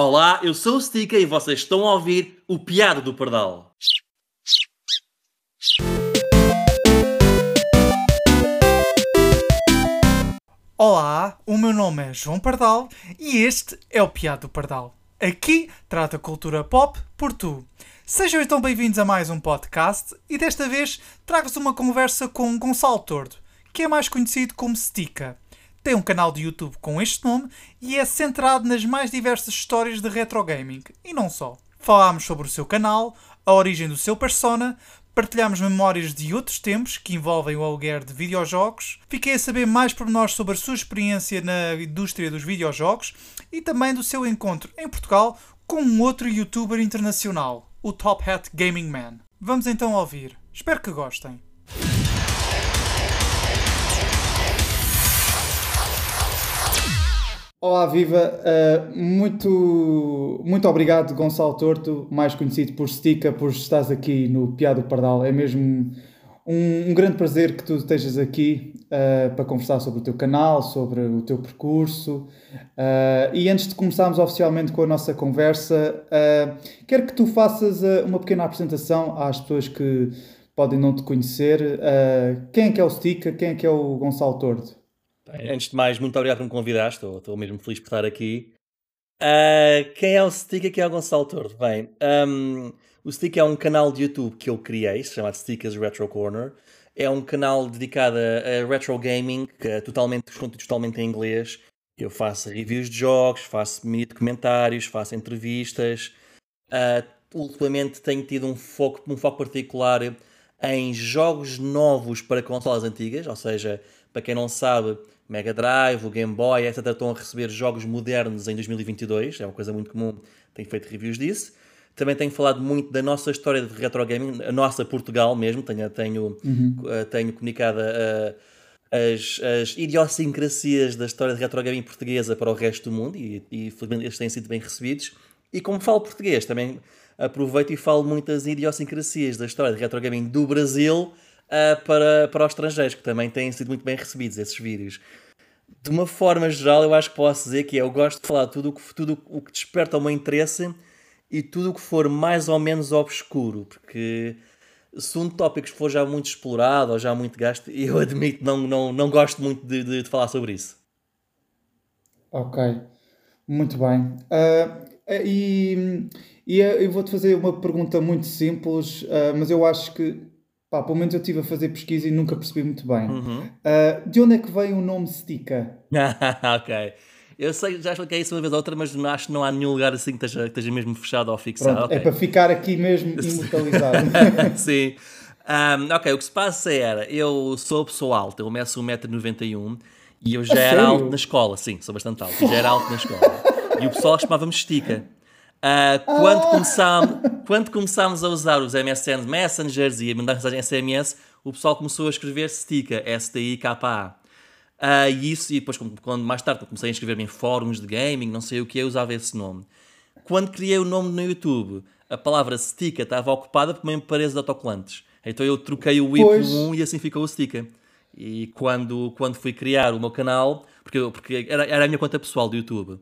Olá, eu sou o Stika e vocês estão a ouvir o Piado do Pardal. Olá, o meu nome é João Pardal e este é o Piado do Pardal. Aqui trata cultura pop por tu. Sejam então bem-vindos a mais um podcast e desta vez trago-vos uma conversa com Gonçalo Tordo, que é mais conhecido como Stika. Tem um canal de YouTube com este nome e é centrado nas mais diversas histórias de retro gaming, e não só. Falámos sobre o seu canal, a origem do seu persona, partilhámos memórias de outros tempos que envolvem o aluguer de videojogos, fiquei a saber mais pormenores sobre a sua experiência na indústria dos videojogos e também do seu encontro em Portugal com um outro youtuber internacional, o Top Hat Gaming Man. Vamos então ouvir. Espero que gostem. Olá, Viva! Uh, muito, muito obrigado, Gonçalo Torto, mais conhecido por Stika, por estares aqui no Piado Pardal. É mesmo um, um, grande prazer que tu estejas aqui uh, para conversar sobre o teu canal, sobre o teu percurso. Uh, e antes de começarmos oficialmente com a nossa conversa, quero que tu faças uma pequena apresentação às pessoas que podem não te conhecer. quem é que é o Stika? Quem é que é o Gonçalo Torto? Bem, antes de mais, muito obrigado por me convidar, estou, estou mesmo feliz por estar aqui. Uh, quem é o Stick? Quem é o Gonçalo Tordo? Bem, um, o Stick é um canal de YouTube que eu criei, chamado Stickers Retro Corner. É um canal dedicado a, a retro gaming, que é totalmente, totalmente em inglês. Eu faço reviews de jogos, faço mini documentários, faço entrevistas. Uh, ultimamente tenho tido um foco, um foco particular em jogos novos para consolas antigas, ou seja, para quem não sabe, Mega Drive, o Game Boy, etc. estão a receber jogos modernos em 2022, é uma coisa muito comum, tenho feito reviews disso. Também tenho falado muito da nossa história de retro gaming, a nossa Portugal mesmo, tenho, tenho, uhum. uh, tenho comunicado uh, as, as idiosincrasias da história de retro gaming portuguesa para o resto do mundo e, e felizmente eles têm sido bem recebidos. E como falo português, também aproveito e falo muitas idiosincrasias da história de retro gaming do Brasil uh, para, para os estrangeiros, que também têm sido muito bem recebidos esses vídeos. De uma forma geral, eu acho que posso dizer que é, eu gosto de falar tudo, tudo o que desperta o meu interesse e tudo o que for mais ou menos obscuro, porque se um tópico for já muito explorado ou já muito gasto, eu admito, não, não, não gosto muito de, de, de falar sobre isso. Ok, muito bem. Uh, e, e eu vou-te fazer uma pergunta muito simples, uh, mas eu acho que Pá, pelo menos eu estive a fazer pesquisa e nunca percebi muito bem. Uhum. Uh, de onde é que veio o nome Stika? ok. Eu sei, já expliquei isso uma vez ou outra, mas acho que não há nenhum lugar assim que esteja, que esteja mesmo fechado ou fixado. Pronto, okay. É para ficar aqui mesmo imortalizado. Sim. Um, ok, o que se passa era, eu sou pessoa alta, eu meço 1,91m e eu já a era sério? alto na escola, sim, sou bastante alto, já era alto na escola. E o pessoal chamava-me Estica. Uh, quando, ah. começámos, quando começámos a usar os MSN Messengers e a mandar mensagem SMS, o pessoal começou a escrever Stika, S-T-I-K-A. Uh, e isso, e depois, quando mais tarde comecei a escrever em fóruns de gaming, não sei o que, eu usava esse nome. Quando criei o nome no YouTube, a palavra Stika estava ocupada por uma empresa de autocolantes. Então eu troquei o I por um e assim ficou o Stika. E quando, quando fui criar o meu canal, porque, porque era, era a minha conta pessoal do YouTube,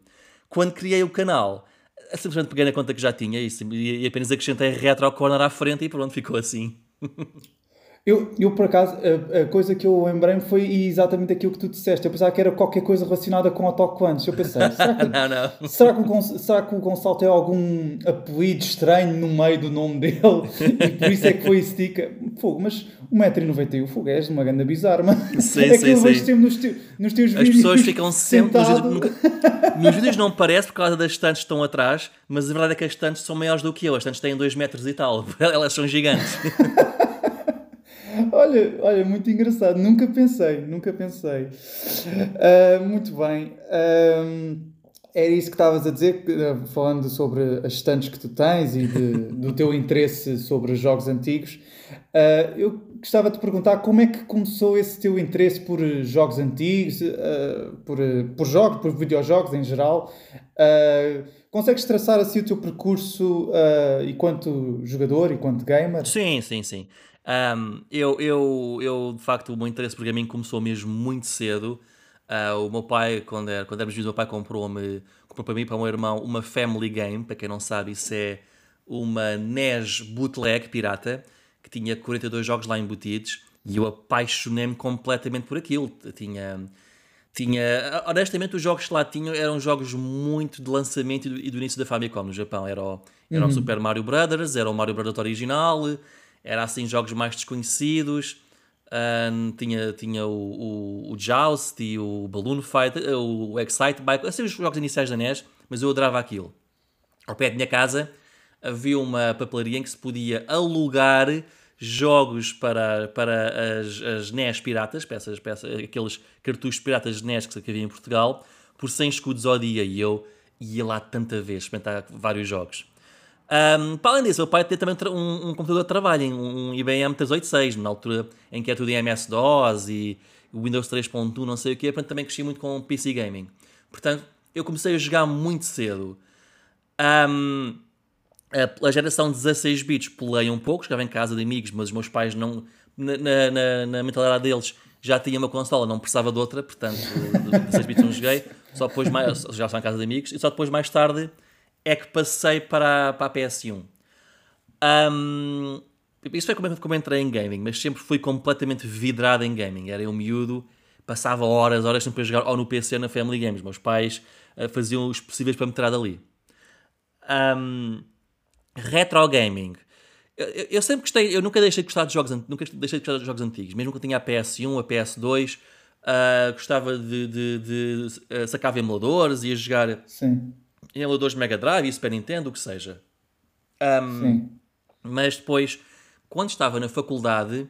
quando criei o canal, simplesmente peguei na conta que já tinha e, e apenas acrescentei retro corner à frente e pronto, ficou assim. Eu, eu, por acaso, a, a coisa que eu lembrei-me foi exatamente aquilo que tu disseste. Eu pensava que era qualquer coisa relacionada com autocolantes. Eu pensei, será que, não, não. Será, que o, será que o Gonçalo tem algum apelido estranho no meio do nome dele? E por isso é que foi estica. Fogo, mas 1,91m, fogo, és uma grande bizarra, sim, é eu vejo sempre nos, te, nos teus As vídeos. As pessoas ficam sempre. Nos, nunca, nos vídeos não parece por causa das estantes que estão atrás, mas a verdade é que as estantes são maiores do que eu. As estantes têm 2 metros e tal. Elas são gigantes. olha, olha, muito engraçado. Nunca pensei, nunca pensei. Uh, muito bem. Uh, era isso que estavas a dizer, uh, falando sobre as estantes que tu tens e de, do teu interesse sobre os jogos antigos. eu gostava de perguntar como é que começou esse teu interesse por jogos antigos, por, por jogos, por videojogos em geral. Consegues traçar assim o teu percurso uh, enquanto jogador, enquanto gamer? Sim, sim, sim. Um, eu, eu, eu, de facto, o meu interesse por gaming começou mesmo muito cedo. Uh, o meu pai, quando, era, quando éramos vivos, o meu pai comprou-me, comprou para mim e para o meu irmão uma Family Game. Para quem não sabe, isso é uma NES bootleg pirata que tinha 42 jogos lá embutidos e eu apaixonei-me completamente por aquilo. Tinha, tinha, honestamente, os jogos que lá tinham eram jogos muito de lançamento e do, e do início da Famicom no Japão. Era o, era uhum. o Super Mario Brothers, era o Mario Brothers original, era assim jogos mais desconhecidos. Um, tinha, tinha o, o, o, Joust e o Balloon Fight, o Excite Bike, assim os jogos iniciais da NES, mas eu adorava aquilo. Ao pé da minha casa havia uma papelaria em que se podia alugar jogos para, para as, as NES piratas, peças, peças, aqueles cartuchos piratas de NES que havia em Portugal, por 100 escudos ao dia. E eu ia lá tanta vez experimentar vários jogos. Um, para além disso, meu pai tem também um, um computador de trabalho, um IBM 386, na altura em que é tudo em MS-DOS e Windows 3.1, não sei o quê, portanto também cresci muito com PC Gaming. Portanto, eu comecei a jogar muito cedo. Um, a, geração 16 bits pulei um pouco, jogava em casa de amigos, mas os meus pais não, na, na, na mentalidade deles, já tinha uma consola, não precisava de outra, portanto, 16 bits não joguei, só depois mais, já estava em casa de amigos, e só depois mais tarde é que passei para, para a PS1. Um, isso foi como, como entrei em gaming, mas sempre fui completamente vidrado em gaming. Era um miúdo, passava horas, horas sempre a jogar ou no PC ou na Family Games. Meus pais uh, faziam os possíveis para me tirar dali. Um, retro gaming. Eu, eu, sempre gostei, eu nunca deixei de gostar de jogos, nunca deixei de gostar de jogos antigos, mesmo que eu tinha a PS1, a PS2, uh, ah, gostava de, de, de uh, sacar emuladores, ia jogar Sim em emuladores Mega Drive e Super Nintendo, o que seja. Um, Sim. Mas depois, quando estava na faculdade,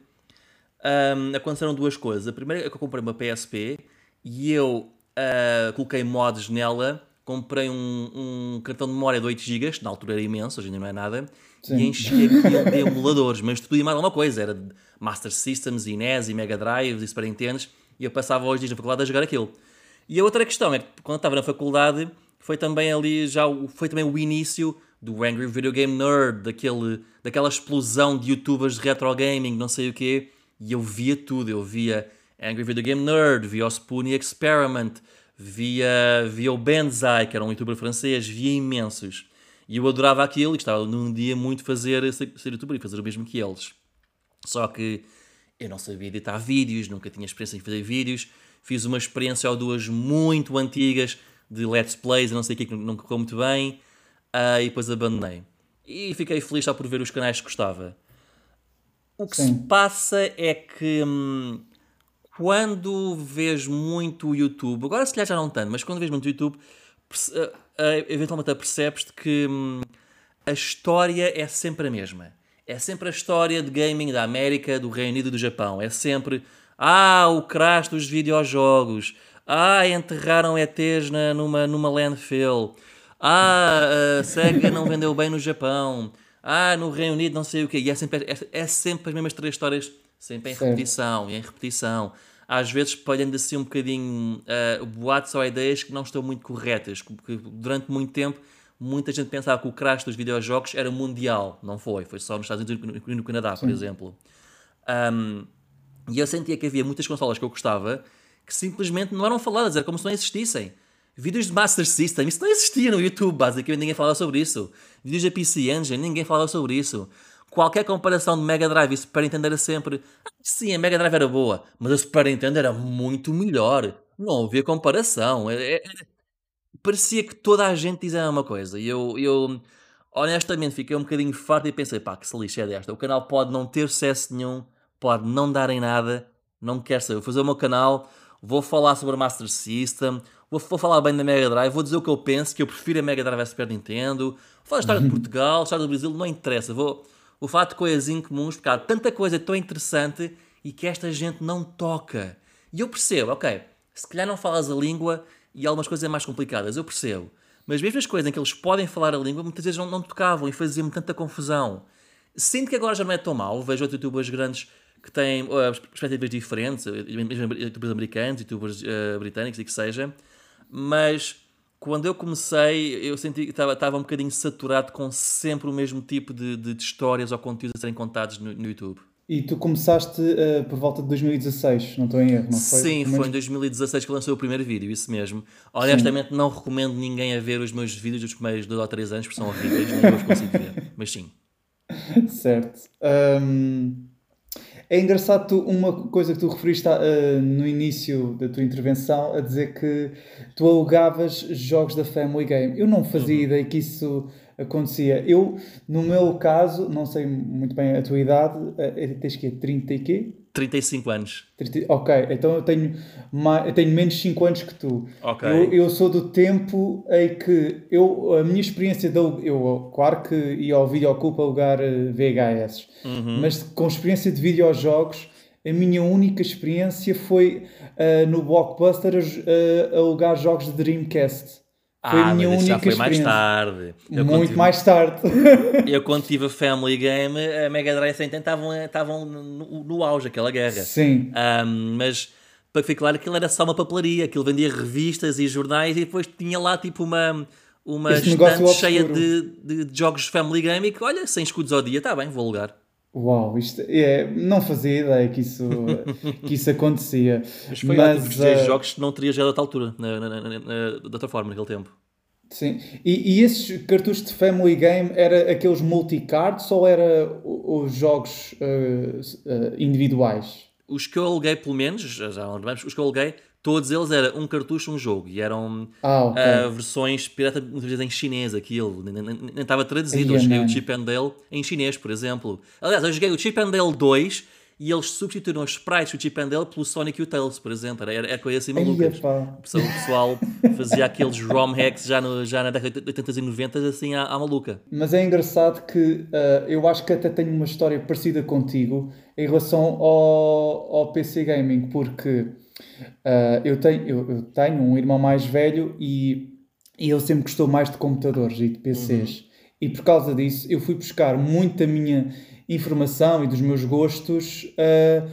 um, aconteceram duas coisas. A primeira é que eu comprei uma PSP e eu uh, coloquei mods nela. Comprei um, um, cartão de memória de 8 GB, na altura era imenso, hoje ainda não é nada, Sim. e enchi aquilo de emuladores, mas tudo e mais alguma coisa. Era Master Systems, e NES, e Mega Drive, e Super Nintendo, e eu passava hoje dias na faculdade a jogar aquilo. E a outra questão é que quando eu estava na faculdade foi também ali já foi também o início do Angry Video Game Nerd, daquele, daquela explosão de youtubers de retro gaming, não sei o quê, e eu via tudo, eu via Angry Video Game Nerd, via o Spoonie Experiment, via, via o Benzai, que era um youtuber francês, via imensos. E eu adorava aquilo e estava num dia muito fazer ser youtuber e fazer o mesmo que eles. Só que eu não sabia editar vídeos, nunca tinha experiência em fazer vídeos, fiz uma experiência ou duas muito antigas de let's plays e não sei o que, que não correu muito bem, uh, e depois abandonei. E fiquei feliz só por ver os canais que gostava. O que Sim. se passa é que hum, quando vês muito YouTube, agora se calhar já não tanto, mas quando vês muito YouTube, uh, uh, eventualmente percebes que hum, a história é sempre a mesma. É sempre a história de gaming da América, do Reino Unido e do Japão. É sempre, ah, o crash dos videojogos, ah, enterraram ETs na, numa, numa landfill. Ah, a SEGA não vendeu bem no Japão. Ah, no Reino Unido não sei o quê. E é sempre, é, é sempre as mesmas três histórias, sempre em certo. repetição e em repetição. Às vezes espalhando assim um bocadinho uh, boatos ou ideias que não estão muito corretas. Porque durante muito tempo muita gente pensava que o crash dos videojogos era mundial. Não foi. Foi só nos Estados Unidos e no Canadá, Sim. por exemplo. Um, e eu sentia que havia muitas consolas que eu gostava que simplesmente não eram faladas, era como se não existissem. Vídeos de Master System, isso não existia no YouTube, basicamente ninguém falava sobre isso. Vídeos da PC Engine, ninguém falava sobre isso. Qualquer comparação de Mega Drive e Super Nintendo era sempre. Ah, sim, a Mega Drive era boa, mas a Super Nintendo era muito melhor. Não havia comparação. Era, era, parecia que toda a gente dizia a mesma coisa. E eu, eu, honestamente, fiquei um bocadinho farto e pensei: pá, que se lixa é desta. O canal pode não ter sucesso nenhum, pode não dar em nada, não quero saber. Vou fazer o meu canal vou falar sobre a Master System, vou, vou, falar bem da Mega Drive, vou dizer o que eu penso, que eu prefiro a Mega Drive à Super Nintendo, vou falar da história de Portugal, história do Brasil, não interessa, vou, vou falar de coisas incomuns, porque há tanta coisa tão interessante e que esta gente não toca. E eu percebo, ok, se calhar não falas a língua e algumas coisas é mais complicadas, eu percebo. Mas mesmo as coisas em que eles podem falar a língua, muitas vezes não, não tocavam e faziam-me tanta confusão. Sinto que agora já não é tão mal, vejo outros youtubers grandes que têm uh, perspectivas diferentes, mesmo youtubers americanos, youtubers uh, britânicos e que seja, mas quando eu comecei, eu senti que estava, estava um bocadinho saturado com sempre o mesmo tipo de, de, de histórias ou conteúdos a serem contados no, no, YouTube. E tu começaste uh, por volta de 2016, não estou em erro, não foi? Sim, foi em 2016 que lancei o primeiro vídeo, isso mesmo. Honestamente, sim. não recomendo ninguém a ver os meus vídeos dos primeiros 2 ou 3 anos, porque são horríveis, nem eu os consigo ver, mas sim. Certo. Um, é engraçado tu, uma coisa que tu referiste uh, no início da tua intervenção, a dizer que tu alugavas jogos da Family Game. Eu não fazia uhum. ideia que isso acontecia. Eu, no meu caso, não sei muito bem a tua idade, uh, tens que 30 e quê? 35 anos. 30, ok, então eu tenho, mais, eu tenho menos 5 anos que tu. Ok. Eu, eu, sou do tempo em que eu, a minha experiência, de, eu claro que ia ao videoclub para alugar eh, VHS, uhum. mas com experiência de videojogos, a minha única experiência foi uh, no Blockbuster uh, alugar jogos de Dreamcast. Foi ah, minha única já foi mais tarde. Eu Muito tive... mais tarde. eu quando tive a Family Game, a Mega Drive e estavam, estavam no, no auge, aquela guerra. Sim. Um, mas para ficar claro, aquilo era só uma papelaria, aquilo vendia revistas e jornais e depois tinha lá tipo uma, uma estante cheia de, de, de, jogos Family Game e que, olha, sem escudos ao dia, está bem, vou alugar. Uau, isto é, não fazia ideia que isso, que isso acontecia. Mas foi mas, ótimo, uh... jogos que não teria já de altura, na, na, na, na, de outra forma, naquele tempo. Sim, e, e esses cartuchos de Family Game era aqueles multicards ou era os jogos uh, uh, individuais? Os que eu aluguei, pelo menos, já não os que eu aluguei, todos eles era um cartucho, um jogo. E eram ah, okay. uh, versões pirata, muitas vezes em chinês, aquilo. Nem, estava traduzido. eu joguei o Chip and Dale em chinês, por exemplo. Aliás, eu joguei o Chip and Dale 2 e eles substituíram os sprites do Chip and Dale pelo Sonic e o Tails, por exemplo. Era, era coisa assim maluca. O pessoal fazia aqueles ROM hacks já, no, já na década de 80 e 90 assim à, à maluca. Mas é engraçado que uh, eu acho que até tenho uma história parecida contigo em relação ao, ao PC Gaming, porque uh, eu, tenho, eu, eu, tenho um irmão mais velho e, e ele sempre gostou mais de computadores e de PCs. Uhum. E por causa disso eu fui buscar muito da minha informação e dos meus gostos uh,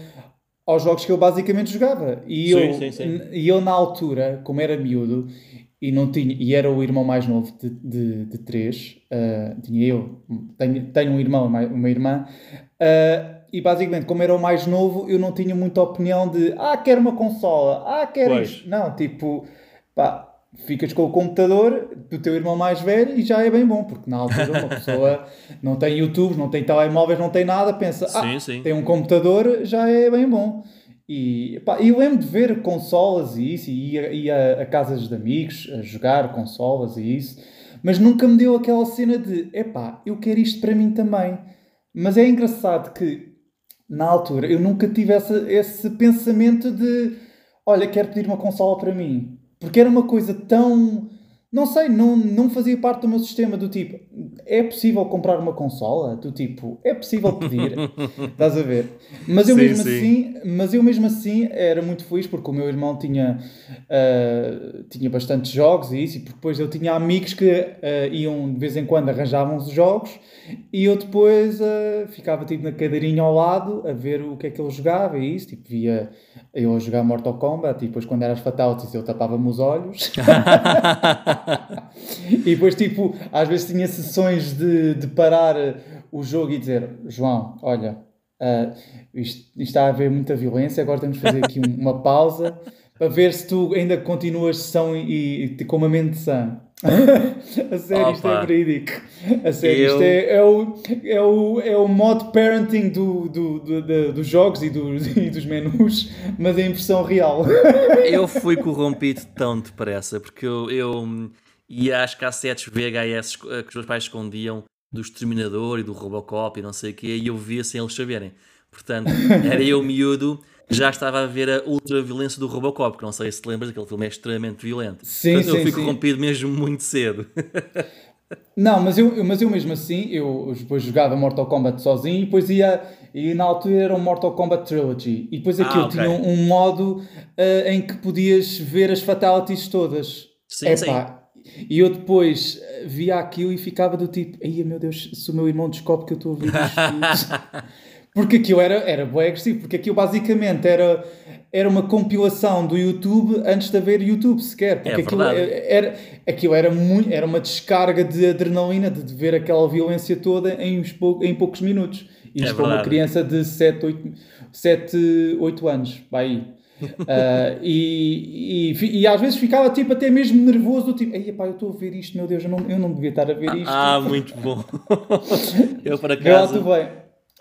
aos jogos que eu basicamente jogava. E, sim, eu, sim, sim. e eu, na altura, como era miúdo, e, não tinha, e era o irmão mais novo de, de, de três, uh, tinha eu, tenho, tenho um irmão, uma irmã, uh, e basicamente, como era o mais novo, eu não tinha muita opinião de ah, quero uma consola, ah, quero pois. isto. Não, tipo, pá, ficas com o computador do teu irmão mais velho e já é bem bom, porque na altura uma pessoa não tem YouTube, não tem telemóveis, não tem nada, pensa, ah, sim, sim. tem um computador, já é bem bom. E pá, eu lembro de ver consolas e isso, e ia, ia a casas de amigos a jogar consolas e isso, mas nunca me deu aquela cena de, epá, eu quero isto para mim também. Mas é engraçado que, na altura, eu nunca tive essa, esse pensamento de, olha, quero pedir uma consola para mim porque era uma coisa tão. Não sei, não, não fazia parte do meu sistema do tipo, é possível comprar uma consola? Do tipo, é possível pedir? Estás a ver? Mas eu sim, mesmo sim. assim, mas eu mesmo assim era muito feliz porque o meu irmão tinha, uh, tinha bastantes jogos e isso, e depois eu tinha amigos que uh, iam de vez em quando arranjavam os jogos e eu depois uh, ficava tipo na cadeirinha ao lado a ver o que é que ele jogava e isso, tipo, via eu a jogar Mortal Kombat e depois quando eras fatalities eu tapava-me os olhos e depois tipo às vezes tinha sessões de, de parar o jogo e dizer João, olha uh, isto, isto está a haver muita violência agora temos de fazer aqui uma pausa para ver se tu ainda continuas são e, e com uma mente sã a sério, Opa. isto é verídico. A sério, eu... isto é, é, o, é, o, é o modo parenting do, do, do, do dos jogos e, do, e dos menus, mas em impressão real. Eu fui corrompido tão depressa, porque eu, eu ia às cassetes VHS que os meus pais escondiam do Exterminador e do Robocop e não sei o quê, e eu via sem eles saberem. Portanto, era eu miúdo já estava a ver a ultraviolência do Robocop, que não sei se te lembras, aquele filme é extremamente violento. Sim, Portanto, sim, eu fui corrompido mesmo muito cedo. Não, mas eu, mas eu mesmo assim, eu depois jogava Mortal Kombat sozinho e depois ia, e na altura era um Mortal Kombat Trilogy, e depois aquilo ah, okay. tinha um, um modo uh, em que podias ver as fatalities todas. Sim, Epá, sim. E eu depois via aquilo e ficava do tipo, ai meu Deus, se o meu irmão descobre que eu estou a ouvir isto. Porque aquilo era, era bem agressivo, porque aquilo basicamente era, era uma compilação do YouTube antes de haver YouTube sequer. Porque É aquilo, era, aquilo era, muito, era uma descarga de adrenalina de, de ver aquela violência toda em, pou- em poucos minutos. Isto É para uma criança de 7, 8, 7, 8 anos. Vai aí. Ah, e, e, e às vezes ficava tipo até mesmo nervoso, do tipo, Ei, pá, eu estou a ver isto, meu Deus, eu não, eu não devia estar a ver isto. Ah, muito bom. eu, lá acaso. tu bem.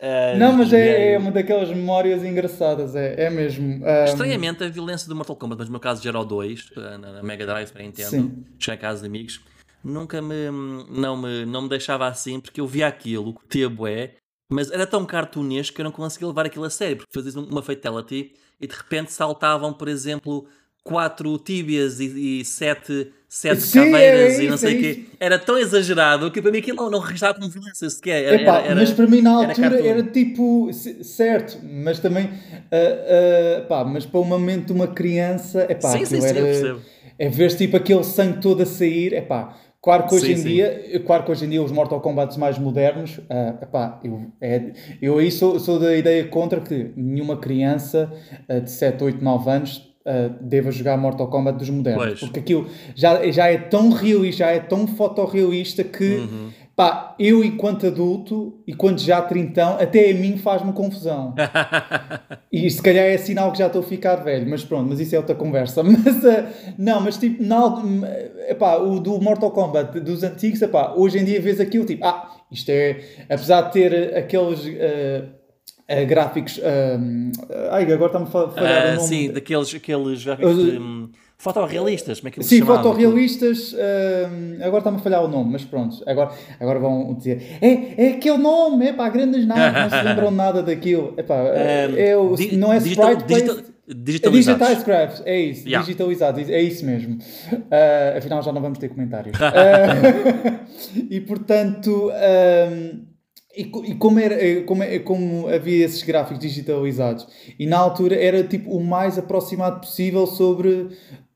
ah, Não, mas é, é uma daquelas memórias engraçadas, é, é mesmo. Ah, Estranhamente, a violência do Mortal Kombat, mas no meu caso já era o 2, na, na Mega Drive, para Nintendo, Sim. cheguei a casa de amigos, nunca me não, me não me deixava assim, porque eu via aquilo, curtia bué, mas era tão cartunesco que eu não conseguia levar aquilo a sério, porque fazias uma fatality e de repente saltavam, por exemplo, quatro tíbias e, e sete, sete Sim, caveiras é e não sei é o quê. Era tão exagerado que para mim aquilo não, registrava como violência sequer. Era, Epá, era- era- mas para mim na era altura cartoon. era, tipo certo, mas também ah, ah, pá, mas para o momento de uma criança epá, Sim, sim, sim, era, percebo. é ver tipo aquele sangue todo a sair, epá, claro que hoje Sim, em sim. dia, claro que hoje em dia os Mortal Kombat mais modernos, ah, epá, eu, é, eu aí sou, sou da ideia contra que nenhuma criança ah, de 7, 8, 9 anos ah, deva jogar Mortal Kombat dos modernos, Pois. porque aquilo já, já é tão realista, já é tão fotorrealista que Uhum. Pá, eu enquanto adulto e quando já trintão, até a mim faz-me confusão. e se calhar é sinal que já estou a ficar velho, mas pronto, mas isso é outra conversa. Mas, ah, não, mas tipo, na, epá, o do Mortal Kombat dos antigos, epá, hoje em dia vês aquilo tipo, ah, isto é, apesar de ter aqueles ah, ah, gráficos, ah, ai, agora está-me a fa- falhar Ah, o nome. sim, daqueles aqueles gráficos Eu- de, hum, fotorrealistas, como é que eles Sim, chamavam? fotorrealistas, hum, agora está-me a falhar o nome, mas pronto, agora, agora vão dizer, é, é aquele nome, é pá, grandes naves, não se lembram nada daquilo, é pá, Um, é o, não é digital- sprite digital- é digitalizados. Digitized é isso, Yeah. digitalizado, é isso mesmo. Ah, afinal já não vamos ter comentários. Ah, e portanto, hum, e, e como, era, eh, como, é- como havia esses gráficos digitalizados, e na altura era tipo o mais aproximado possível sobre,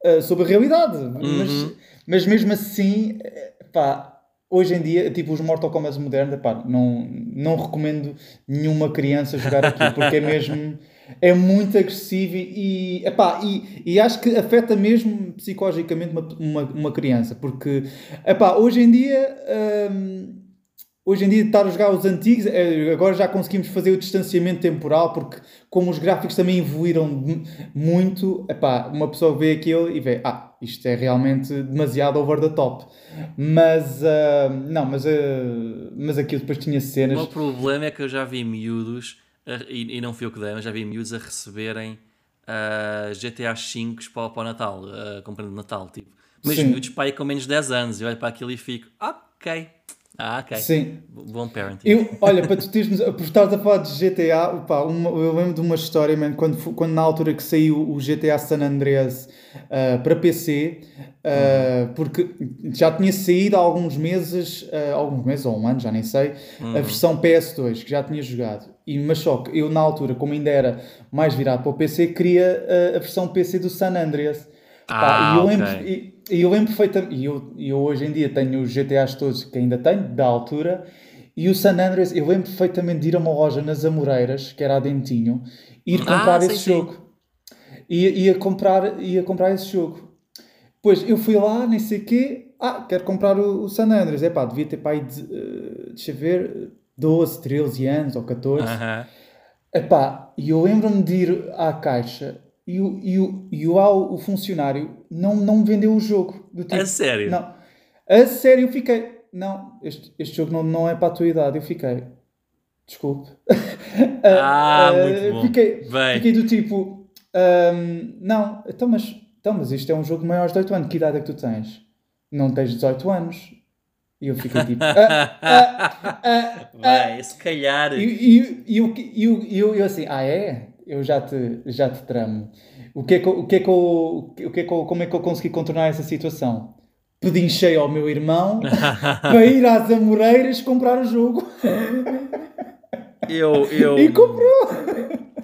ah, sobre a realidade. Mas, Uhum. mas mesmo assim, eh, pá, hoje em dia, tipo os Mortal Kombat modernos, pá, não, não recomendo nenhuma criança jogar aquilo, porque é mesmo. É muito agressivo e, epá, e, e acho que afeta mesmo psicologicamente uma, uma, uma criança, porque epá, hoje em dia hum, hoje em dia estar a jogar os antigos, eh, agora já conseguimos fazer o distanciamento temporal, porque como os gráficos também evoluíram mu- muito, epá, uma pessoa vê aquilo e vê, ah, isto é realmente demasiado over the top. Mas, ah, não, mas, ah, mas aquilo depois tinha O cenas... meu problema é que eu já vi miúdos, e, e não fui eu que dei, mas já vi miúdos a receberem ah, GTA V para, para o Natal, uh, comprando Natal, tipo. Mas Sim. miúdos pai com menos de 10 anos, eu olho para aquilo e fico, ok, ah, ok, Sim. bom parenting. Eu, olha, para tu teres, por estares a falar de GTA, opá, uma- eu lembro de uma história, man, quando, quando na altura que saiu o GTA San Andreas ah, para PC, ah, porque já tinha saído há alguns meses, ah, alguns meses ou um ano, já nem sei, a versão PS2, que já tinha jogado. E, mas só que eu na altura, como ainda era mais virado para o PC, queria a versão PC do San Andreas. Pá, Ah, e eu lembro, ok. e, e eu lembro perfeitamente, e eu, e eu hoje em dia tenho os GTAs todos que ainda tenho, da altura, e o San Andreas, eu lembro perfeitamente de ir a uma loja nas Amoreiras, que era a Dentinho, ir Ah, comprar sim, esse sim. jogo. Ia, ia, comprar, ia comprar esse jogo. Pois eu fui lá, nem sei o quê, ah, quero comprar o, o San Andreas. É pá, devia ter pai de, eh, deixa ver, 12, 13 anos ou 14. Aham. Epá, e eu lembro-me de ir à caixa e o, e o, e o, ao- o funcionário não, não vendeu o jogo. Do tipo, A sério? Não. A sério, eu fiquei. Não, este, este jogo não, não é para a tua idade. Eu fiquei. Desculpe. Ah, Ah, muito bom. Fiquei, Bem. fiquei do tipo. ahm, não, então mas, então, mas isto é um jogo de maiores de 18 anos. Que idade é que tu tens? Não tens 18 anos. E eu fiquei tipo. ah, ah, ah, ah, Bem, se calhar. e, eu- eu, e eu, eu assim, ah é? Eu já te, já te tramo. O que é que, eu- o que, é que, eu, o que é que eu, como é que eu consegui contornar essa situação? Pedinchei ao meu irmão para ir às Amoreiras comprar o jogo. Eu, eu, E comprou!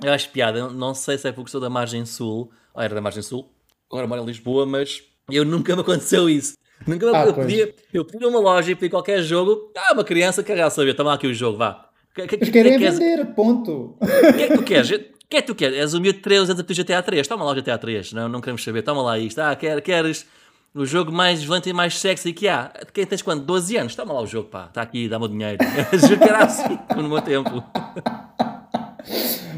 eu acho piada, não sei se é porque sou da margem sul, ou era da margem sul, agora moro em Lisboa, mas eu nunca me aconteceu isso. Nunca me, Ah, eu, podia, eu podia uma loja e pedir qualquer jogo, ah, uma criança, quer saber, toma lá aqui o jogo, vá. Que, que, Eles querem que, és- vender, ponto. o que é que tu queres? Que é que tu queres? És o miúdo de 13 anos a pedir GTA 3. Toma lá o GTA 3. Não, não queremos saber. Toma lá isto. Ah, quer, queres o jogo mais violento e mais sexy que há? Quem tens quando? 12 anos? Toma lá o jogo, pá. Está aqui, dá-me o dinheiro. Juro que era assim no meu tempo.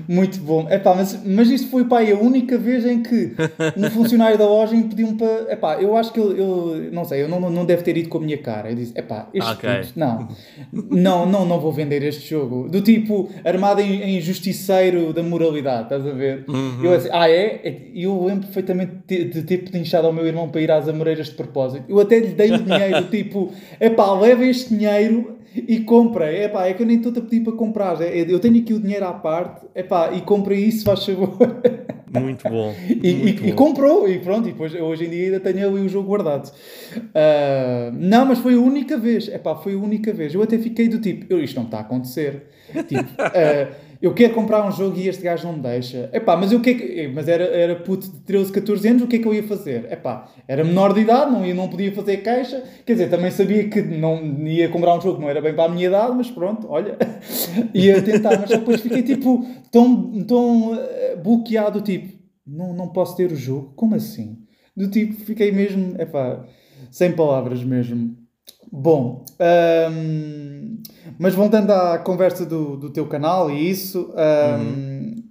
Muito bom. Epá, mas, mas isso foi pá, a única vez em que um funcionário da loja me pediu-me para. Epá, eu acho que ele, eu, não sei, eu não, não deve ter ido com a minha cara. Eu disse, epá, este Ok. puto, não, não, não, não vou vender este jogo. Do tipo, armado em, em justiceiro da moralidade, estás a ver? Eu assim, ah é? E eu lembro perfeitamente de, de ter pedinchado ao meu irmão para ir às Amoreiras de propósito. Eu até lhe dei o dinheiro, tipo, epá, leva este dinheiro e compra. Epá, é que eu nem estou a pedir para comprar. É- Eu tenho aqui o dinheiro à parte, epá, e compra isso, faz favor. Muito bom. E, muito e- e bom. comprou, e pronto, e depois, hoje em dia ainda tenho ali o jogo guardado. Ah, não, mas foi a única vez, epá, foi a única vez. Eu até fiquei do tipo, isto não está a acontecer. Tipo, ah, eu quero comprar um jogo e este gajo não me deixa. Epá, mas eu que é que- Mas era, era puto de 13, 14 anos, o que é que eu ia fazer? Epá, era menor de idade, não, não podia fazer caixa. Quer dizer, também sabia que não ia comprar um jogo que não era bem para a minha idade, mas pronto, olha, ia tentar. Mas depois fiquei tipo, tão, tão ah, bloqueado, tipo, não, não posso ter o jogo? Como assim? Do tipo, fiquei mesmo, epá, sem palavras mesmo. Bom, hum, mas voltando à conversa do, do teu canal e isso, hum,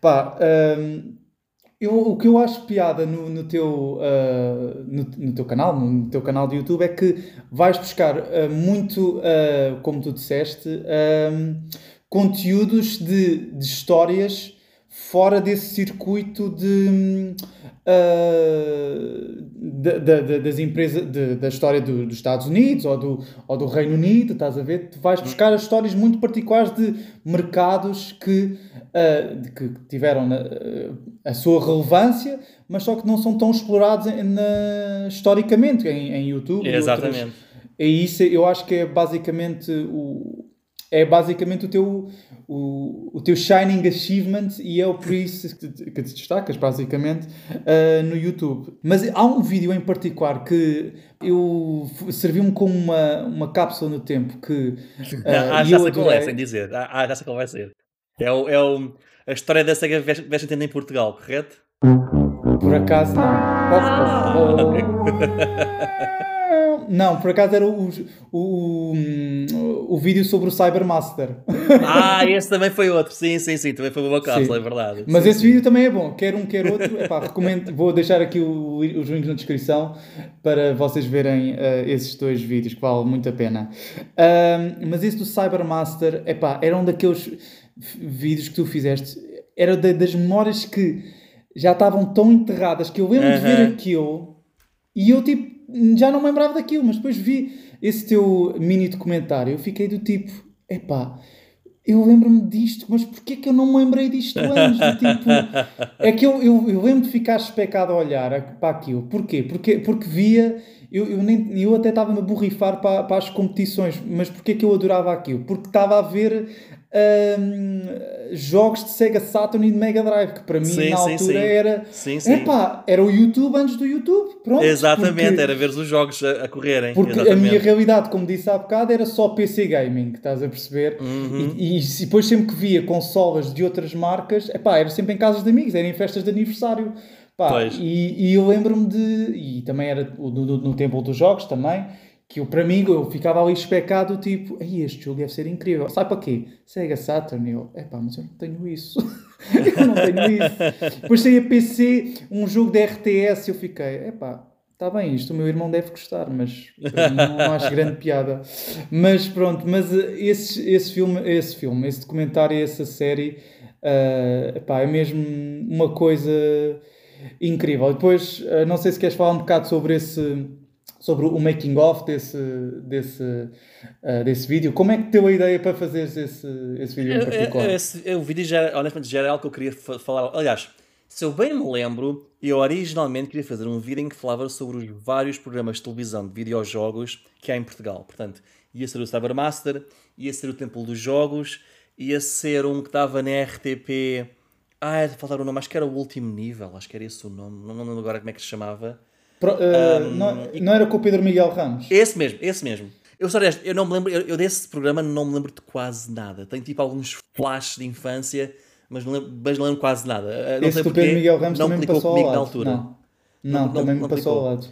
pá, hum, eu, o que eu acho piada no, no teu, ah, no, no teu canal, no teu canal de YouTube, é que vais buscar ah, muito, ah, como tu disseste, conteúdos de, de histórias fora desse circuito de, ah, da, da- da- das empresas, de- da história do- dos Estados Unidos ou do, ou do Reino Unido, estás a ver? Tu vais buscar as histórias muito particulares de mercados que, ah, de- que tiveram na- a sua relevância, mas só que não são tão explorados na- historicamente em, em YouTube. e outras- Exatamente. é isso, eu acho que é basicamente o é basicamente o teu o, o teu shining achievement e é o por isso que, te- que te destacas basicamente ah, no YouTube. Mas há um vídeo em particular que eu serviu-me como uma, uma cápsula no tempo que ah, ah, já sei qual é, sem dizer. Ah, já sei qual vai ser. É, o, é o, a história da SEGA Vest- Vesting em Portugal, correto? Por acaso não. Oh, oh, oh. Não, por acaso era o, o, o, o vídeo sobre o Cybermaster. Ah, esse também foi outro. Sim, sim, sim. Também foi uma cápsula, é verdade. Mas Sim, esse sim. vídeo também é bom, quer um, quer outro. Epá, recomendo, vou deixar aqui o- os links na descrição para vocês verem eh, esses dois vídeos que valem muito a pena. Ahm, mas esse do Cybermaster, epá, era um daqueles vídeos que tu fizeste, era da- das memórias que já estavam tão enterradas que eu lembro de ver aquilo e eu tipo já não me lembrava daquilo, mas depois vi esse teu mini documentário, eu fiquei do tipo, epá, eu lembro-me disto, mas porquê que eu não me lembrei disto antes? Tipo, é que eu, eu, eu lembro de ficar especado a olhar para aquilo. Porquê? Porque, porque via, eu, eu, nem, eu até estava-me a borrifar para, para as competições, mas porquê que eu adorava aquilo? Porque estava a ver hum, jogos de Sega Saturn e de Mega Drive, que para mim Sim, na sim, altura sim. era. Sim, sim. Epá, era o YouTube antes do YouTube. Pronto. Exatamente, porque- era ver os jogos a, a correrem. porque a Exatamente. minha realidade, como disse há bocado, era só PC gaming, estás a perceber? Uhum. E, e se- depois sempre que via consolas de outras marcas, epá, era sempre em casas de amigos, era em festas de aniversário. Pá, e, e eu lembro-me de. E também era o do- do- no Templo dos Jogos também. Que eu, para mim, eu ficava ali especado, tipo, Ei, este jogo deve ser incrível. Sabe para quê? Sega Saturn. Eu, epá, mas eu não tenho isso. eu não tenho isso. Depois saía PC, um jogo de RTS, eu fiquei, epá, está bem, isto o meu irmão deve gostar, mas não acho grande piada. Mas pronto, mas eh, esse, esse filme, esse filme, esse documentário, essa série, eh, epá, é mesmo uma coisa incrível. Depois, eh, não sei se queres falar um bocado sobre esse sobre o making of desse, desse, eh, desse vídeo. Como é que deu a ideia para fazer esse, esse vídeo em particular? esse- o vídeo já, honestamente, já era algo que eu queria fa- falar. Aliás, se eu bem me lembro, eu originalmente queria fazer um vídeo em que falava sobre os vários programas de televisão de videojogos que há em Portugal. Portanto, ia ser o Cybermaster, ia ser o Templo dos Jogos, ia ser um que estava na RTP. Ah, faltar o nome, acho que era o último nível, acho que era esse o nome, não, não lembro agora como é que se chamava. Pro- eh, Um, não, não era com o Pedro Miguel Ramos? Esse mesmo, esse mesmo. Eu honesto, eu não me lembro, eu, eu desse programa não me lembro de quase nada. Tenho tipo alguns flashes de infância, mas não lembro, mas não lembro quase nada. Uh, Não Esse sei do Pedro Miguel Ramos não também passou ao comigo lado. na altura. Não, não, Não- também me passou ao lado.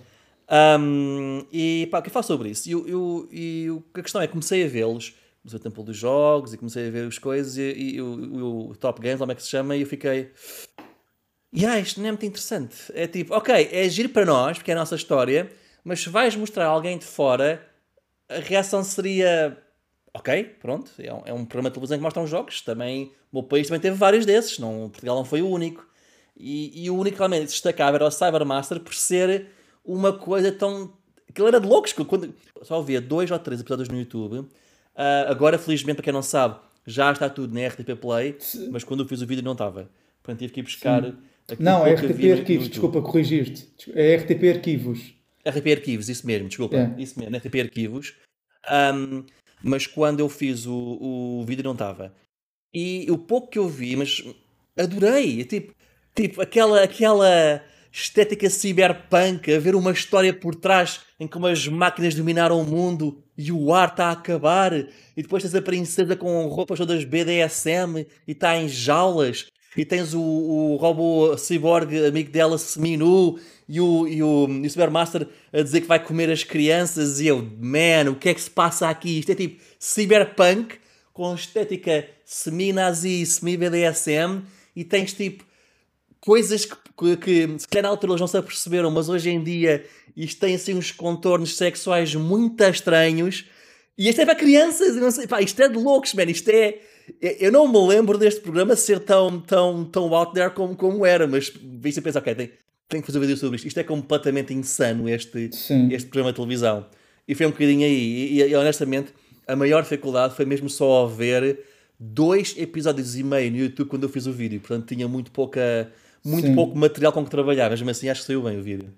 Um, e pá, o que eu falo sobre isso? E, o- e o- e o- a questão é, comecei a vê-los, comecei o tempo dos jogos e comecei a ver as coisas e, e o, o Top Games, como é que se chama, e eu fiquei. Yeah, isto não é muito interessante. É tipo, ok, é giro para nós, porque é a nossa história, mas se vais mostrar a alguém de fora, a reação seria. Ok, pronto, é um, é um programa de televisão que mostra uns jogos. Também, o meu país também teve vários desses, não, Portugal não foi o único. E, e o único que realmente destacava era o Cybermaster por ser uma coisa tão. Aquilo era de loucos, quando só via dois ou três episódios no YouTube. Ah, agora, felizmente, para quem não sabe, já está tudo na RTP Play, mas quando eu fiz o vídeo não estava. Portanto, tive que ir buscar. Aquilo Não, é que RTP Arquivos, desculpa corrigir-te. É RTP Arquivos. RTP Arquivos, isso mesmo, desculpa. É. Isso mesmo, RTP Arquivos. Ahm, mas quando eu fiz o, o vídeo não estava. E o pouco que eu vi, mas adorei. Tipo, tipo aquela, aquela estética cyberpunk, a ver uma história por trás em como as máquinas dominaram o mundo e o ar está a acabar. E depois tens a princesa com roupas todas BDSM e está em jaulas. E tens o, o robô cyborg amigo dela semi-nu e o, e, o, e o Cybermaster a dizer que vai comer as crianças. E eu, man, o que é que se passa aqui? Isto é tipo cyberpunk com estética semi-nazi, semi-BDSM. E tens tipo coisas que, que, que se calhar na altura eles não se aperceberam, mas hoje em dia isto tem assim uns contornos sexuais muito estranhos. E isto é para crianças, não sei, pá, isto é de loucos, man. Isto é. Eu não me lembro deste programa ser tão, tão, tão out there como, como era, mas vi-se a pensar, ok, tem, tenho que fazer um vídeo sobre isto. Isto é completamente insano, este, Sim. este programa de televisão. E foi um bocadinho aí. E, e, e, honestamente, a maior dificuldade foi mesmo só ao ver dois episódios e meio no YouTube quando eu fiz o vídeo. Portanto, tinha muito, pouca, muito Sim. pouco material com que trabalhar, mas mesmo assim acho que saiu bem o vídeo.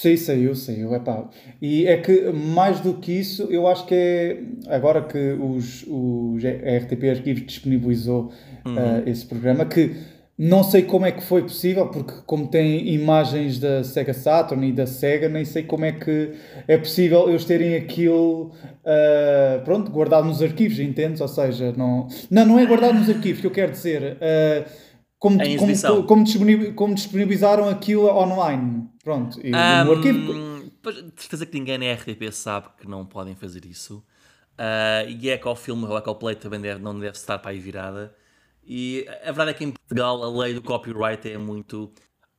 Sim, saiu, saiu, epá. E é que mais do que isso, eu acho que é agora que os, os a RTP Arquivos disponibilizou ah, esse programa, que não sei como é que foi possível, porque como tem imagens da Sega Saturn e da Sega, nem sei como é que é possível eles terem aquilo ah, pronto, guardado nos arquivos, entendes? Ou seja, não, não, não é guardado nos arquivos, que eu quero dizer. ah, como, Em como, como, como disponibilizaram aquilo online. Pronto, e no arquivo. De certeza que ninguém na RTP sabe que não podem fazer isso. Ah, e é que ao filme, ou é que ao play também deve, não deve estar para aí virada. E a verdade é que em Portugal a lei do copyright é muito.